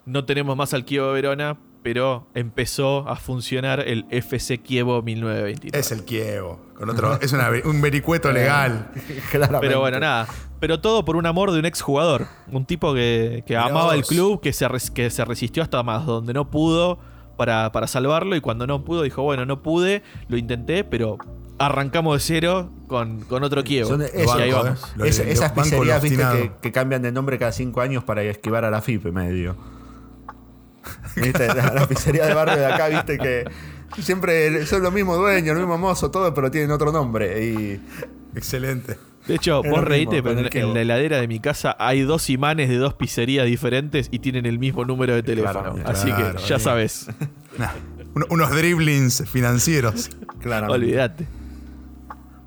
no tenemos más al Kievo Verona pero empezó a funcionar el FC Kievo 1929. Es el Kievo. Con otro, es una- un vericueto <laughs> legal. <laughs> Claramente. Pero bueno, nada. Pero todo por un amor de un exjugador. Un tipo que, que amaba el club, que se, que se resistió hasta más donde no pudo para, para salvarlo. Y cuando no pudo, dijo: Bueno, no pude, lo intenté, pero arrancamos de cero con, con otro eh. Lo- esas pizzerías, que, que cambian de nombre cada cinco años para esquivar a la FIP medio. <laughs> ¿Viste? La, la pizzería de barrio de acá, viste que siempre son los mismos dueños, el mismo mozo, todo, pero tienen otro nombre. Y Excelente. De hecho, Es vos mismo, pero en, la heladera de mi casa hay dos imanes de dos pizzerías diferentes y tienen el mismo número de teléfono. Así Claro, que ya sabes. <laughs> Nah, unos driblings financieros. claramente. Olvídate.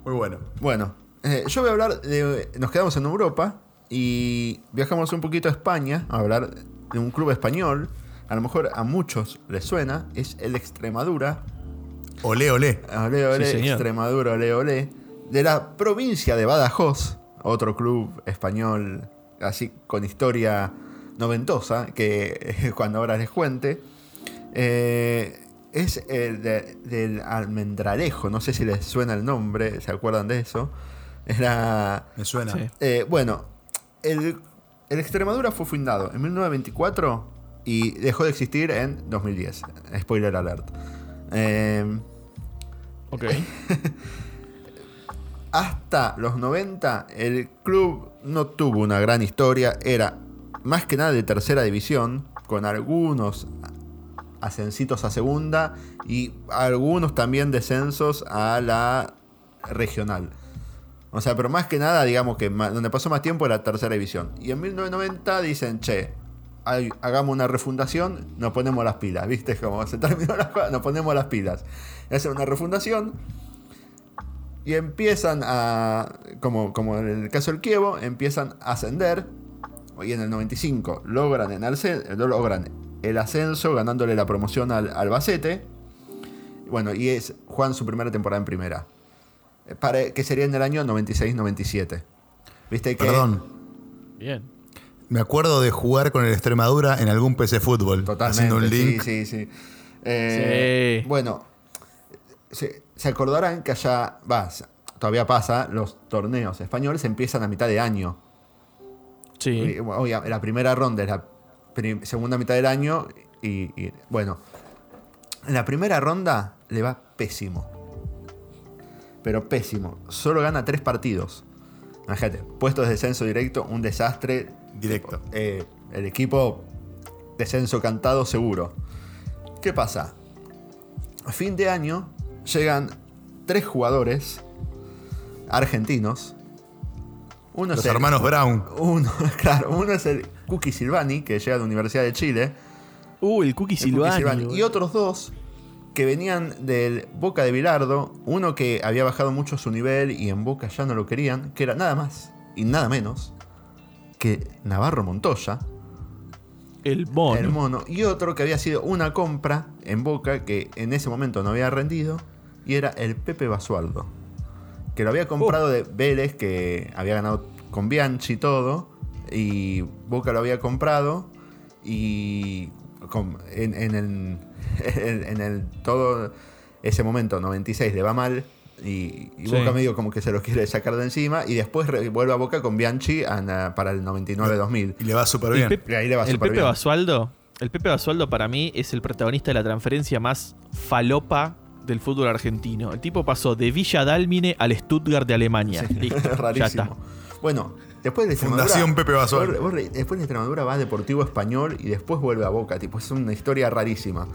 Muy bueno. Bueno, eh, yo voy a hablar de. Nos quedamos en Europa y viajamos un poquito a España a hablar de un club español. A lo mejor a muchos les suena. Es el Extremadura. Olé, olé. Ole, ole, Sí, señor. Extremadura, ole, ole. De la provincia de Badajoz, otro club español así con historia noventosa, que <laughs> cuando ahora les cuente. Eh, es el de- del Almendralejo, no sé si les suena el nombre, ¿se acuerdan de eso? Era. Me suena. Eh, bueno, el, el Extremadura fue fundado en 1924 y dejó de existir en 2010. Spoiler alert. Eh, Ok. <laughs> hasta los 90 el club no tuvo una gran historia, era más que nada de tercera división, con algunos ascensitos a segunda y algunos también descensos a la regional. O sea, pero más que nada, digamos que donde pasó más tiempo era tercera división. Y en 1990 dicen, che, hay- hagamos una refundación, nos ponemos las pilas, ¿viste? Como se terminó la cosa, nos ponemos las pilas. Hacen una refundación y empiezan a, como, como en el caso del Kievo, empiezan a ascender. Y en el 95 logran, en Alce- logran el ascenso ganándole la promoción al Albacete. Bueno, y es, juegan su primera temporada en primera. Eh, Para, que sería en el año 96-97. ¿Viste que? Perdón. Bien. Me acuerdo de jugar con el Extremadura en algún PC Fútbol. Totalmente. Haciendo un link. Sí, sí, sí. Eh, Sí. Bueno, se, se acordarán que allá, va, todavía pasa, los torneos españoles empiezan a mitad de año. Sí. Y, obvia- la primera ronda es la segunda mitad del año y, y, bueno, en la primera ronda le va pésimo. Pero pésimo. Solo gana tres partidos. Imagínate, puestos de descenso directo, un desastre. Directo. Eh, el equipo descenso cantado seguro. ¿Qué pasa? A fin de año llegan tres jugadores argentinos. Uno Los es el- hermanos Brown. uno, <laughs> claro, uno es el Cookie Silvani, que llega de la Universidad de Chile. Uh, el Cookie el Cookie Silvani. Silvani, Y otros dos que venían del Boca de Bilardo. Uno que había bajado mucho su nivel y en Boca ya no lo querían, que era nada más y nada menos que Navarro Montoya, El mono. el mono. Y otro que había sido una compra en Boca que en ese momento no había rendido y era el Pepe Basualdo. Que lo había comprado de Vélez, que había ganado con Bianchi y todo. Y Boca lo había comprado. Y con- en, en el, <laughs> en, en el todo ese momento, 96, le va mal. Y, y Sí. Boca medio como que se lo quiere sacar de encima. Y después vuelve a Boca con Bianchi a- para el 99-2000. Y le va súper bien. Pepe- Y ahí le va el súper Pepe bien. Basualdo. El Pepe Basualdo para mí es el protagonista de la transferencia más falopa del fútbol argentino. El tipo pasó de Villa Dálmine al Stuttgart de Alemania. Sí, <laughs> Listo, ya rarísimo. está. Bueno, después de. Fundación Pepe Basualdo. vos- vos re- después de Extremadura va a Deportivo Español y después vuelve a Boca. Tipo, es una historia rarísima.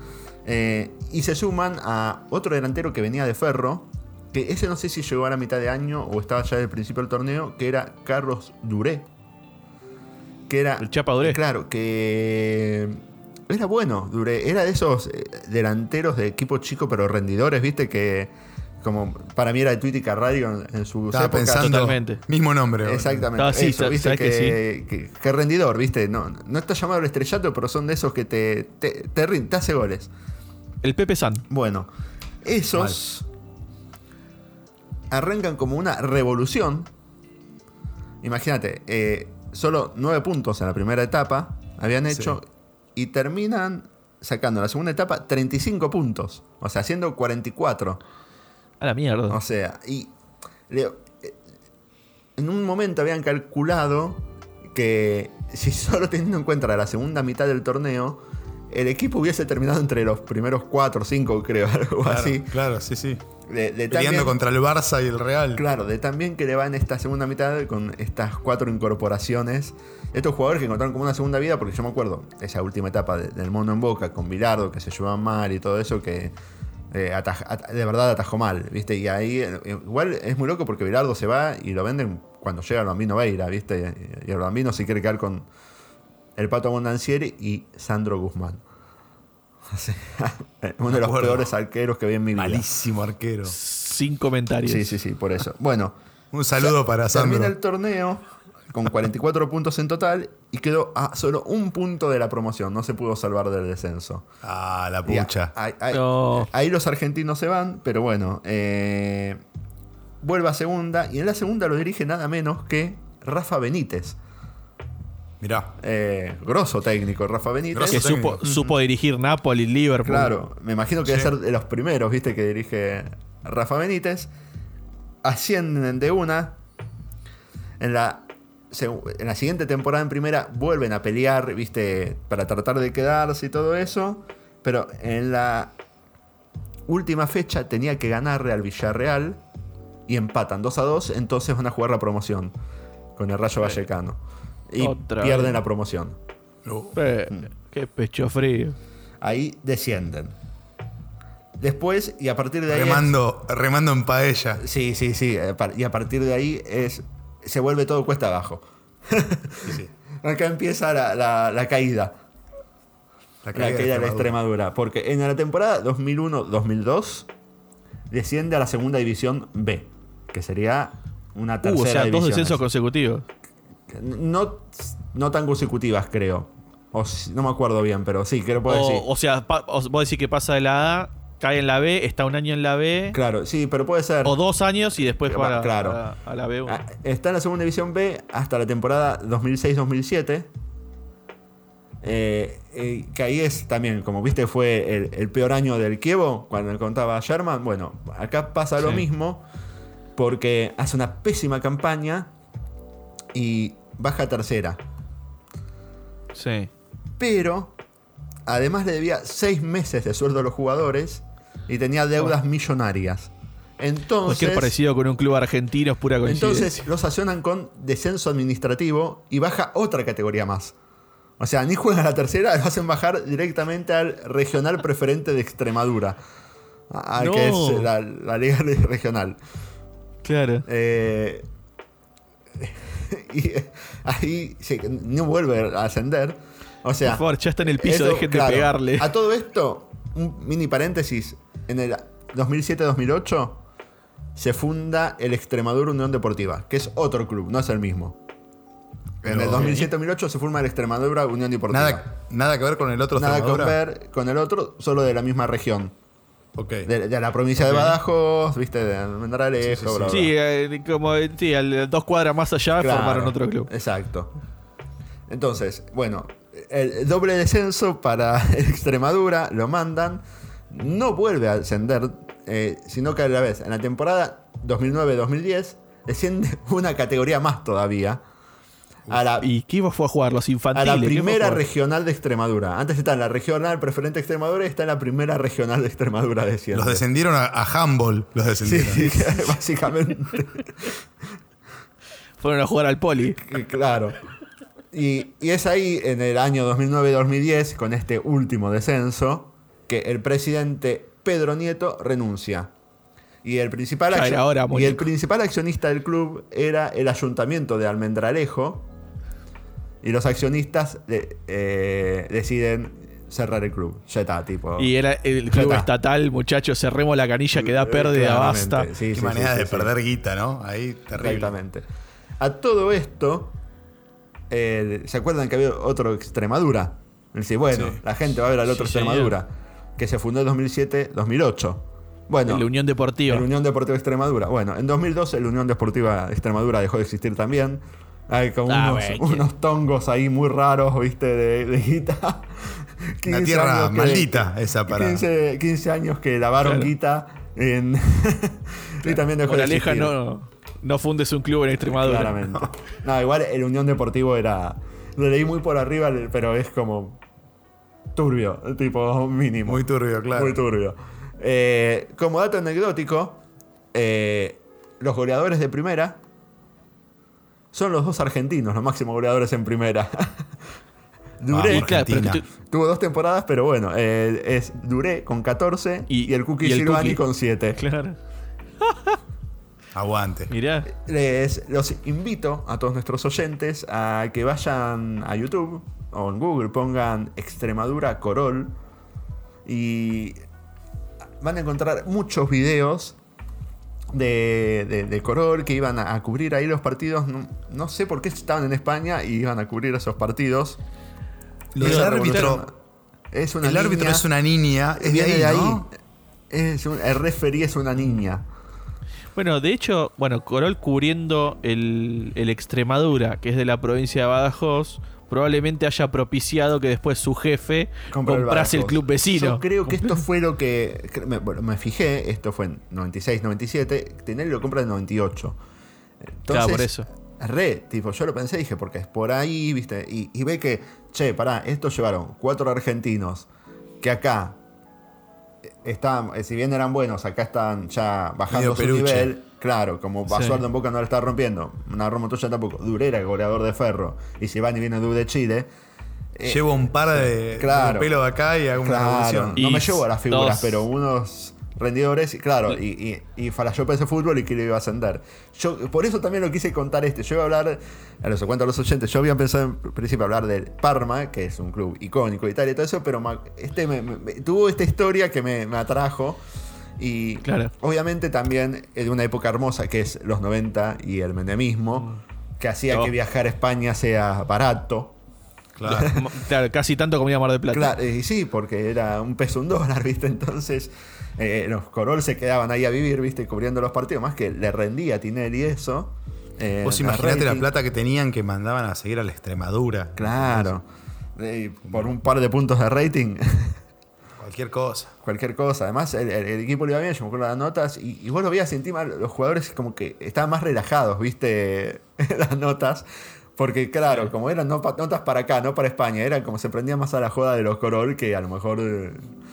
Eh, y se suman a otro delantero que venía de Ferro. Que ese no sé si llegó a la mitad de año o estaba ya del principio del torneo. Que era Carlos Duré. Que era. El Chapa Duré. Claro, que. Era bueno, Duré. Era de esos eh, delanteros de equipo chico pero rendidores, viste, que. Como para mí era de Twitty Radio en, en sus Estaba épocas. pensando. Totalmente. Mismo nombre. Exactamente. Ah, sí, eso, ¿viste? Que, que que- que rendidor, ¿viste? No, no está llamado el estrellato, pero son de esos que te, te, te hace goles. El Pepe San. Bueno, esos arrancan como una revolución. Imagínate, eh, solo nueve puntos en la primera etapa habían hecho y terminan sacando en la segunda etapa 35 puntos. O sea, haciendo 44. A la mierda. O sea, y eh, en un momento habían calculado que si solo teniendo en cuenta la segunda mitad del torneo, el equipo hubiese terminado entre los primeros 4 o 5, creo, <laughs> algo Claro, así. claro, sí, sí. De, Peleando contra el Barça y el Real. Claro, de tan bien que le va en esta segunda mitad con estas cuatro incorporaciones. Estos jugadores que encontraron como una segunda vida, porque yo me acuerdo, esa última etapa de- del mono en boca con Bilardo, que se llevaban mal y todo eso, que eh, ataj- at- de verdad atajó mal, ¿viste? Y ahí, eh, igual es muy loco porque Bilardo se va y lo venden cuando llega el Bambino Veira, ¿viste? Y el Bambino se quiere quedar con el Pato Mondancieri y Sandro Guzmán. <laughs> Uno de los acuerdo. peores arqueros que vi en mi vida. Malísimo arquero. Sin comentarios. Sí, sí, sí, por eso. Bueno. Un saludo para Termina Sandro. el torneo con 44 puntos en total y quedó a solo un punto de la promoción. No se pudo salvar del descenso. Ah, la a- pucha. ahí, ahí- No. ahí los argentinos se van, pero bueno. eh, vuelve a segunda y en la segunda lo dirige nada menos que Rafa Benítez. Mirá. Eh, grosso técnico, Rafa Benítez. Grosso Que técnico. supo, supo dirigir Napoli, Liverpool. Claro, me imagino que debe Sí. ser de los primeros, viste, que dirige Rafa Benítez. Ascienden de una. En la, en la siguiente temporada en primera vuelven a pelear, viste, para tratar de quedarse y todo eso. Pero en la última fecha tenía que ganarle al Villarreal y empatan 2 a 2, entonces van a jugar la promoción con el Rayo Vallecano. Y Otra pierden vez. la promoción. Uh, Eh, Qué pecho frío. Ahí descienden. Después, y a partir de ahí. es- remando, remando en paella. Sí, sí, sí. eh, Y a partir de ahí es se vuelve todo cuesta abajo. Sí, sí. <laughs> Acá empieza la, la- la caída. La caída, de la Extremadura. Porque en la temporada 2001-2002 desciende a la segunda división B. Que sería una Uh, tercera o sea, dos descensos consecutivos. No, no tan consecutivas, creo. O no me acuerdo bien, pero sí, creo que puedo decir. O, sea, vos decís que pasa de la A, cae en la B, está un año en la B, Claro, sí, pero puede ser. o dos años y después Va, para, claro. a, a la B. Ah, Está en la segunda división B hasta la temporada 2006-2007. Eh, eh, que ahí es también, como viste, fue el, el peor año del Kievo, cuando contaba Sherman. Bueno, acá pasa lo mismo, porque hace una pésima campaña y baja tercera. Sí. Pero, además le debía seis meses de sueldo a los jugadores y tenía deudas millonarias. Entonces, Cualquier parecido con un club argentino es pura coincidencia. entonces los sancionan con descenso administrativo y baja otra categoría más. O sea, ni juegan a la tercera, lo hacen bajar directamente al regional preferente de Extremadura. A- a- No. Que es la, la liga <laughs> regional. claro. Eh, <laughs> y ahí sí, no vuelve a ascender. O sea, Por favor, ya está en el piso, dejen claro. de pegarle. A todo esto, un mini paréntesis. En el 2007-2008 se funda el Extremadura Unión Deportiva, que es otro club, no es el mismo. En el Pero- 2007-2008 se forma el Extremadura Unión Deportiva. Nada, nada que ver con el otro Nada que ver con el otro, solo de la misma región. Ok. De, de la provincia de Badajoz, viste, de Almendralejo, Sí, sí, sí. bla, bla, Sí, eh, como sí, al- dos cuadras más allá Claro, formaron otro club. Exacto. Entonces, bueno, el doble descenso para <laughs> Extremadura lo mandan. No vuelve a ascender, eh, sino que a la vez, en la temporada 2009-2010, desciende <laughs> una categoría más todavía. A la, ¿Y qué fue a jugar? Los a infantiles. la ¿qué fue a primera regional de Extremadura. Antes está en la regional preferente de Extremadura y está en la primera regional de Extremadura desciende. Los descendieron a, a handball. Los Sí, descendieron. sí, <laughs> básicamente. <laughs> Fueron a jugar al poli. <laughs> Claro. Y, y es ahí, en el año 2009-2010, con este último descenso, que el presidente Pedro Nieto renuncia. Y el, principal y el principal accionista del club era el ayuntamiento de Almendralejo. Y los accionistas de- eh, deciden cerrar el club. Ya está, tipo. Y era el club estatal, muchachos, cerremos la canilla que da pérdida, Claramente, basta. sí, Qué sí, manera sí, de sí, sí. perder guita, ¿no? Ahí, terrible. Exactamente. A todo esto, eh, ¿se acuerdan que había otro Extremadura? Dice, bueno, Sí. la gente va a ver al otro Sí, señor. Extremadura, que se fundó en 2007-2008. Bueno, la Unión Deportiva. el Unión Deportiva Extremadura. Bueno, en 2012 la Unión Deportiva Extremadura dejó de existir también. Hay como Ah, unos, unos tongos ahí muy raros, viste, de, de guita. Una 15 tierra años que- maldita esa para. 15, 15 años que lavaron Claro. guita en. <laughs> y también dejó de existir. no, no fundes un club en Extremadura. Claramente. No, igual el Unión Deportivo era. Lo leí muy por arriba, pero es como. Turbio, tipo mínimo. Muy turbio, claro. Muy turbio. Eh, como dato anecdótico, eh, los goleadores de primera son los dos argentinos, los máximos goleadores en primera. <laughs> Duré, Vamos, Claro, pero Argentina. tú- tuvo dos temporadas, pero bueno, eh, es Duré con 14 y, Y- el Cookie Silvani con 7. Claro. <laughs> Aguante. Mirá. Les los invito a todos nuestros oyentes a que vayan a YouTube o en Google, pongan Extremadura Corol y van a encontrar muchos videos de, de, de Corol que iban a, a cubrir ahí los partidos. No, no sé por qué estaban en España y iban a cubrir esos partidos. Lo Y del esa árbitro. revolución Es una El árbitro es una niña. Es de viene ahí, de ahí. ¿no? Es un- el referee es una niña. Bueno, de hecho, bueno, Corol cubriendo el, el Extremadura, que es de la provincia de Badajoz, probablemente haya propiciado que después su jefe Comprar comprase el club vecino. Yo creo que esto fue lo que. bueno, me fijé, esto fue en 96, 97. Tinelli lo compra en 98. Entonces, Claro, por eso. Re, tipo, yo lo pensé, dije, porque es por ahí, viste. Y, y ve que, che, pará, estos llevaron cuatro argentinos que acá. eh, Están, eh, si bien eran buenos, acá están ya bajando Medio su nivel. Claro, como Basualdo Sí. en Boca no la está rompiendo. Una Roma tuya tampoco. Durera, goleador de Ferro. Y si van y viene de Chile. eh, Llevo un par de, claro. de pelo de acá y hago una Claro, revolución. no me llevo a las figuras, dos- pero unos rendidores, y claro, y, y, y falló ese fútbol y que lo iba a ascender. Yo, por eso también lo quise contar este. Yo iba a hablar, a los cuento a los oyentes, yo había pensado en principio hablar del Parma, que es un club icónico y tal y todo eso, pero ma- este me- me- tuvo esta historia que me, me atrajo. Y Claro. obviamente también de una época hermosa que es los 90 y el menemismo, que hacía Oh. que viajar a España sea barato. Claro. <laughs> Claro, casi tanto como a Mar del Plata. Claro, y sí, porque era un peso un dólar, <laughs> ¿viste? Entonces, eh, los Corol se quedaban ahí a vivir, ¿viste? Cubriendo los partidos, más que le rendía a Tinelli eso. eh, Vos el imaginate la plata que tenían que mandaban a seguir a la Extremadura. Claro. Eh, por un par de puntos de rating, <laughs> Cualquier cosa. cualquier cosa. Además, el, el- equipo le iba bien, yo me acuerdo las notas, y, y vos lo veías encima los jugadores como que estaban más relajados, ¿viste? <laughs> las notas. Porque, claro, como eran no notas para acá, no para España, eran como se prendía más a la joda de los Corol que a lo mejor.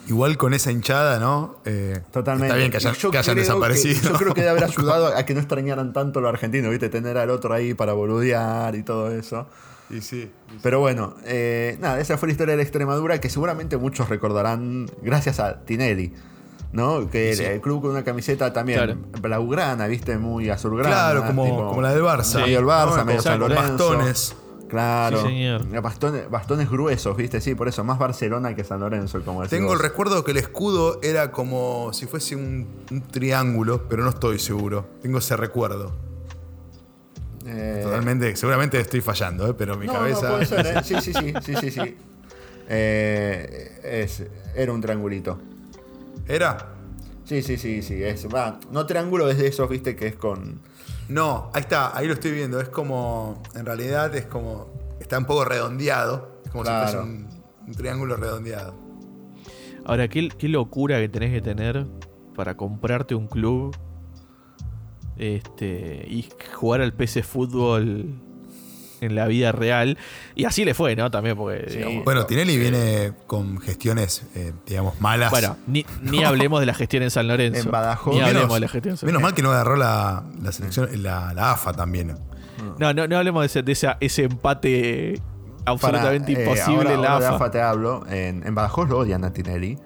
Igual con esa hinchada, ¿no? Eh, Totalmente. Está bien que hayan, que desaparecido. que- yo creo que debe haber <laughs> ayudado a que no extrañaran tanto lo argentino, ¿viste? Tener al otro ahí para boludear y todo eso. Y sí. Pero bueno, eh, nada, esa fue la historia de la Extremadura que seguramente muchos recordarán gracias a Tinelli. ¿No? Que el, Sí. el club con una camiseta también Claro. blaugrana, ¿viste? Muy azulgrana. Claro, como, tipo- como la del Barça. Medio el Barça, ¿no? medio San con Lorenzo. bastones. Claro. Sí, señor. Bastones, bastones gruesos, ¿viste? Sí, por eso, más Barcelona que San Lorenzo, como decís Tengo el recuerdo que el escudo era como si fuese un, un triángulo, pero no estoy seguro. Tengo ese recuerdo. Eh, Totalmente, seguramente estoy fallando, ¿eh? pero mi no, cabeza. No, puede ser, ¿eh? Sí, sí, sí, <laughs> sí, sí, sí. Eh, es- era un triangulito. ¿Era? Sí, sí, sí, sí. Es, va, no triángulo desde esos, viste, que es con. No, ahí está, ahí lo estoy viendo. Es como, en realidad es como, está un poco redondeado. Es como Claro. si fuese un, un triángulo redondeado. Ahora, ¿qué, qué locura que tenés que tener para comprarte un club este, y jugar al PC Fútbol en la vida real. Y así le fue, ¿no? También porque, Sí. digamos, Bueno, Tinelli viene con gestiones, eh, digamos, malas. bueno, ni, ni <laughs> hablemos de la gestión en San Lorenzo. En Badajoz. Ni Menos- hablemos de la gestión en San Menos mal que no agarró la, la selección, la, la AFA también. No, no, no hablemos de ese, de esa- ese empate absolutamente Para, eh, imposible ahora- en la ahora de AFA. AFA te hablo. En, en Badajoz lo odian a Tinelli.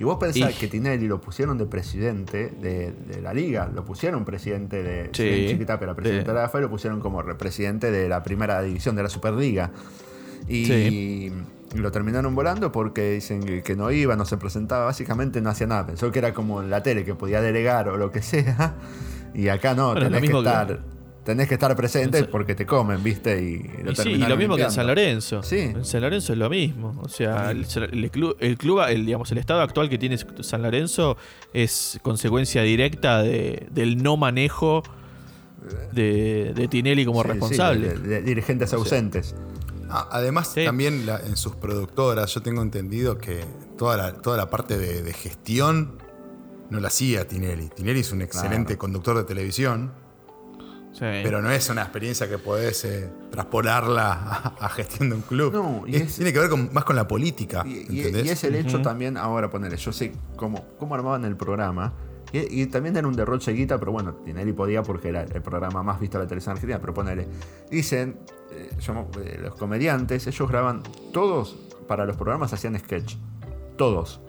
Y vos pensás Y- que Tinelli lo pusieron de presidente de, de la liga. Lo pusieron presidente de. Sí. de Chiquitapia, era presidente Sí. de la AFA y lo pusieron como re- presidente de la primera división de la Superliga. Y. Sí. y lo terminaron volando porque dicen que, que no iba, no se presentaba, básicamente no hacía nada. Pensó que era como en la tele, que podía delegar o lo que sea. Y acá no, Bueno, tenés que- estar. Tenés que estar presente porque te comen, ¿viste? Y, lo Y sí, y lo mismo que en San. Lorenzo. Sí. En San Lorenzo es lo mismo. O sea, el, el club, el club, el, digamos, el estado actual que tiene San Lorenzo es consecuencia directa de- del no manejo de, de Tinelli como Sí, sí, responsable. de- de dirigentes ausentes. Ah, además, Sí. también la- en sus productoras, yo tengo entendido que toda la, toda la parte de, de gestión no la hacía Tinelli. Tinelli es un excelente conductor de televisión, Sí. pero no es una experiencia que podés eh, traspolarla a, a gestión de un club. No, y Es- es- tiene que ver con- más con la política. Y, y- ¿entendés? y es el hecho también, ahora ponerle, yo sé cómo, cómo armaban el programa. Y, y también era un derroche de guita, pero bueno, Tinelli podía porque era el programa más visto de la televisión argentina. Pero ponerle, dicen, eh, yo- eh, los comediantes, ellos graban todos, para los programas hacían sketch. Todos.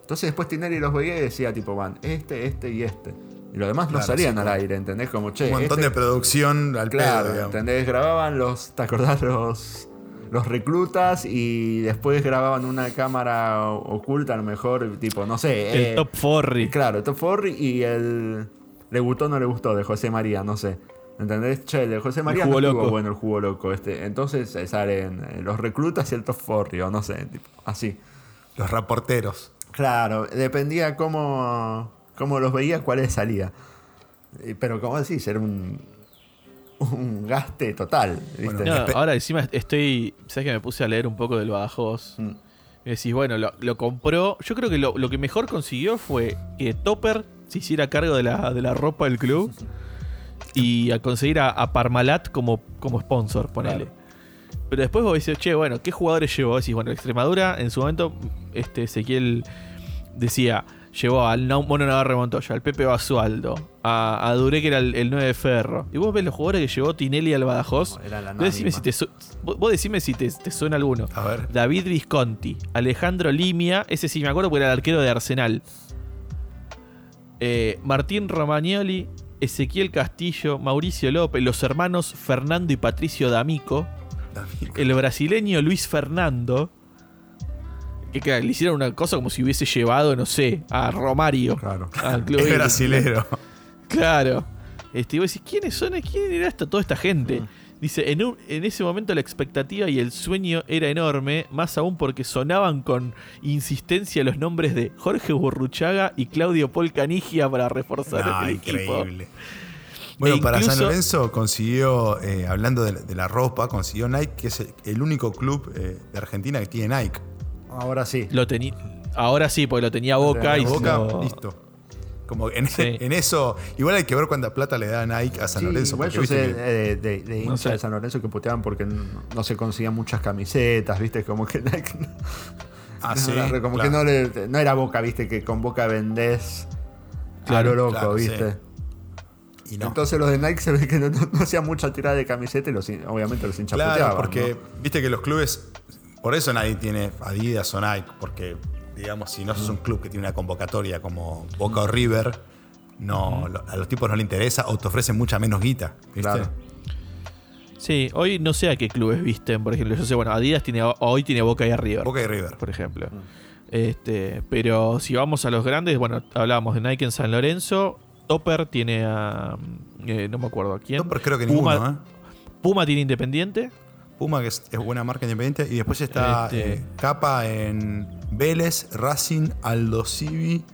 Entonces después Tinelli los veía y decía, tipo, van, este, este y este. Y los demás no Claro, salían sí, al aire, ¿entendés? Como, che, un montón este- de producción al Claro, pedo, digamos. ¿entendés? Grababan los, ¿te acordás? Los, los reclutas y después grababan una cámara oculta, a lo mejor, tipo, no sé. el eh, Top Forry. Claro, el Top Forry y el. Le gustó o no le gustó de José María, no sé. ¿Entendés? Che, el de José María jugo no estuvo loco. bueno el jugo loco. Este. Entonces eh, salen eh, los reclutas y el Top Forry, o no sé, tipo, así. Los reporteros. Claro, dependía cómo, cómo los veía, cuáles salía. Eh, Pero como decís, era un, un gaste total. ¿viste? Bueno, No, Espe- ahora encima estoy. ¿Sabes que me puse a leer un poco del Badajoz? Mm. Y decís, bueno, lo, lo compró. Yo creo que lo, lo que mejor consiguió fue que Topper se hiciera cargo de la, de la ropa del club y a conseguir a, a Parmalat como, como sponsor, ponele. Claro. Pero después vos decís, che, bueno, ¿qué jugadores llevó? Decís, bueno, Extremadura, en su momento, este Ezequiel decía, llevó al Mono Navarro Montoya, al Pepe Basualdo, a, a Duré, que era el, el 9 de Ferro. Y vos ves los jugadores que llevó Tinelli al Badajoz. No, era la vos decime si te, vos decime si te, te suena alguno. A ver. David Visconti, Alejandro Limia, ese sí me acuerdo porque era el arquero de Arsenal. Eh, Martín Romagnoli, Ezequiel Castillo, Mauricio López, los hermanos Fernando y Patricio D'Amico, el brasileño Luis Fernando, que claro, le hicieron una cosa como si hubiese llevado, no sé, a Romario. Claro. al club. <laughs> Es brasilero. Claro. Este, y vos decís, ¿quiénes son? ¿Quién era esta, toda esta gente? Dice, en, un- en ese momento la expectativa y el sueño era enorme, más aún porque sonaban con insistencia los nombres de Jorge Burruchaga y Claudio Paul Canigia para reforzar No, el equipo. increíble. Bueno, E para San Lorenzo consiguió, eh, hablando de, de la ropa, consiguió Nike, que es el, el único club eh, de Argentina que tiene Nike. Ahora sí. Lo tenía. Ahora sí, porque lo tenía Boca tenía y Boca, listo. Como en, Sí. <laughs> en eso, igual hay que ver cuánta plata le da Nike a San Sí, Lorenzo. igual yo sé que- de, de hinchas sé. de San Lorenzo que puteaban porque no, no se conseguían muchas camisetas, ¿viste? Como que, <laughs> Ah, no, sí, era- como claro. que no, le- no era Boca, ¿viste? Que con Boca vendés Claro, a lo loco, claro, ¿viste? Y no. Entonces los de Nike se ve que no, no- no hacían mucha tirada de camiseta y los, obviamente los hinchas Claro, puteaban, porque ¿no? viste que los clubes, por eso nadie tiene Adidas o Nike, porque digamos, si no sos un club que tiene una convocatoria como Boca o River, no, a los tipos no les interesa o te ofrecen mucha menos guita. ¿viste? Claro. Sí, hoy no sé a qué clubes visten, por ejemplo. Yo sé, bueno, Adidas tiene, hoy tiene Boca y River, Boca y River. por ejemplo. Este, pero si vamos a los grandes, bueno, hablábamos de Nike en San Lorenzo. Topper tiene a. eh, no me acuerdo a quién. Topper creo que Puma, ninguno, ¿eh? Puma tiene Independiente. Puma, que es, es buena marca independiente. Y después está Este- eh, Capa en Vélez, Racing, Aldo Civi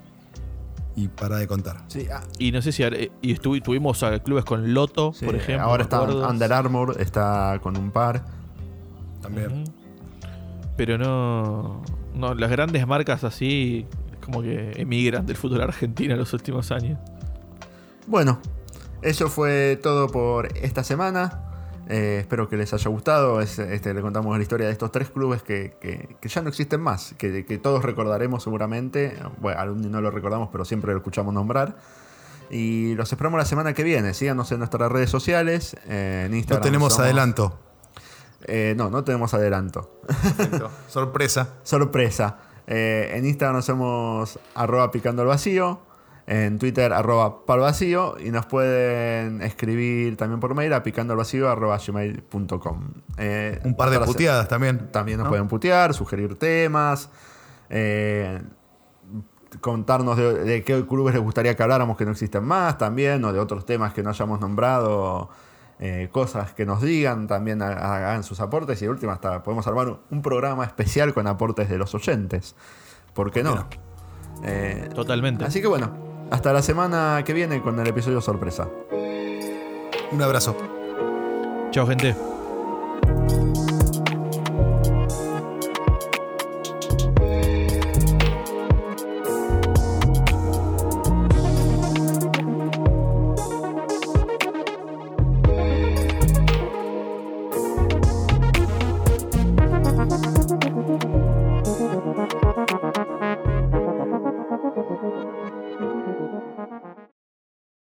y para de contar. Sí, ah, Y no sé si. eh, Y estuvi- tuvimos a clubes con Loto, sí, por ejemplo. ahora está acuerdo. Under Armour, está con un par. También. Pero no, no. Las grandes marcas así. Como que emigran del fútbol argentino en los últimos años. Bueno, eso fue todo por esta semana. Eh, espero que les haya gustado. Es- este, le contamos la historia de estos tres clubes que, que- que ya no existen más, que, que todos recordaremos seguramente. Bueno, alumni no lo recordamos, pero siempre lo escuchamos nombrar. Y los esperamos la semana que viene. Síganos en nuestras redes sociales. eh, en No Instagram. tenemos somos- adelanto. Eh, no, no tenemos adelanto. <laughs> Sorpresa. Sorpresa. Eh, en Instagram somos arroba picando al vacío. En Twitter arroba pal vacío. Y nos pueden escribir también por mail a picando al vacío arroba gmail.com. Eh, Un par de puteadas también. También nos ¿no? pueden putear, sugerir temas. eh, contarnos de, de qué clubes les gustaría que habláramos que no existen más también. O de otros temas que no hayamos nombrado. eh, cosas que nos digan, también ha- hagan sus aportes y de última hasta podemos armar un, un programa especial con aportes de los oyentes. ¿Por qué no? Eh, Totalmente. así que bueno, hasta la semana que viene con el episodio sorpresa. Un abrazo. Chao, gente.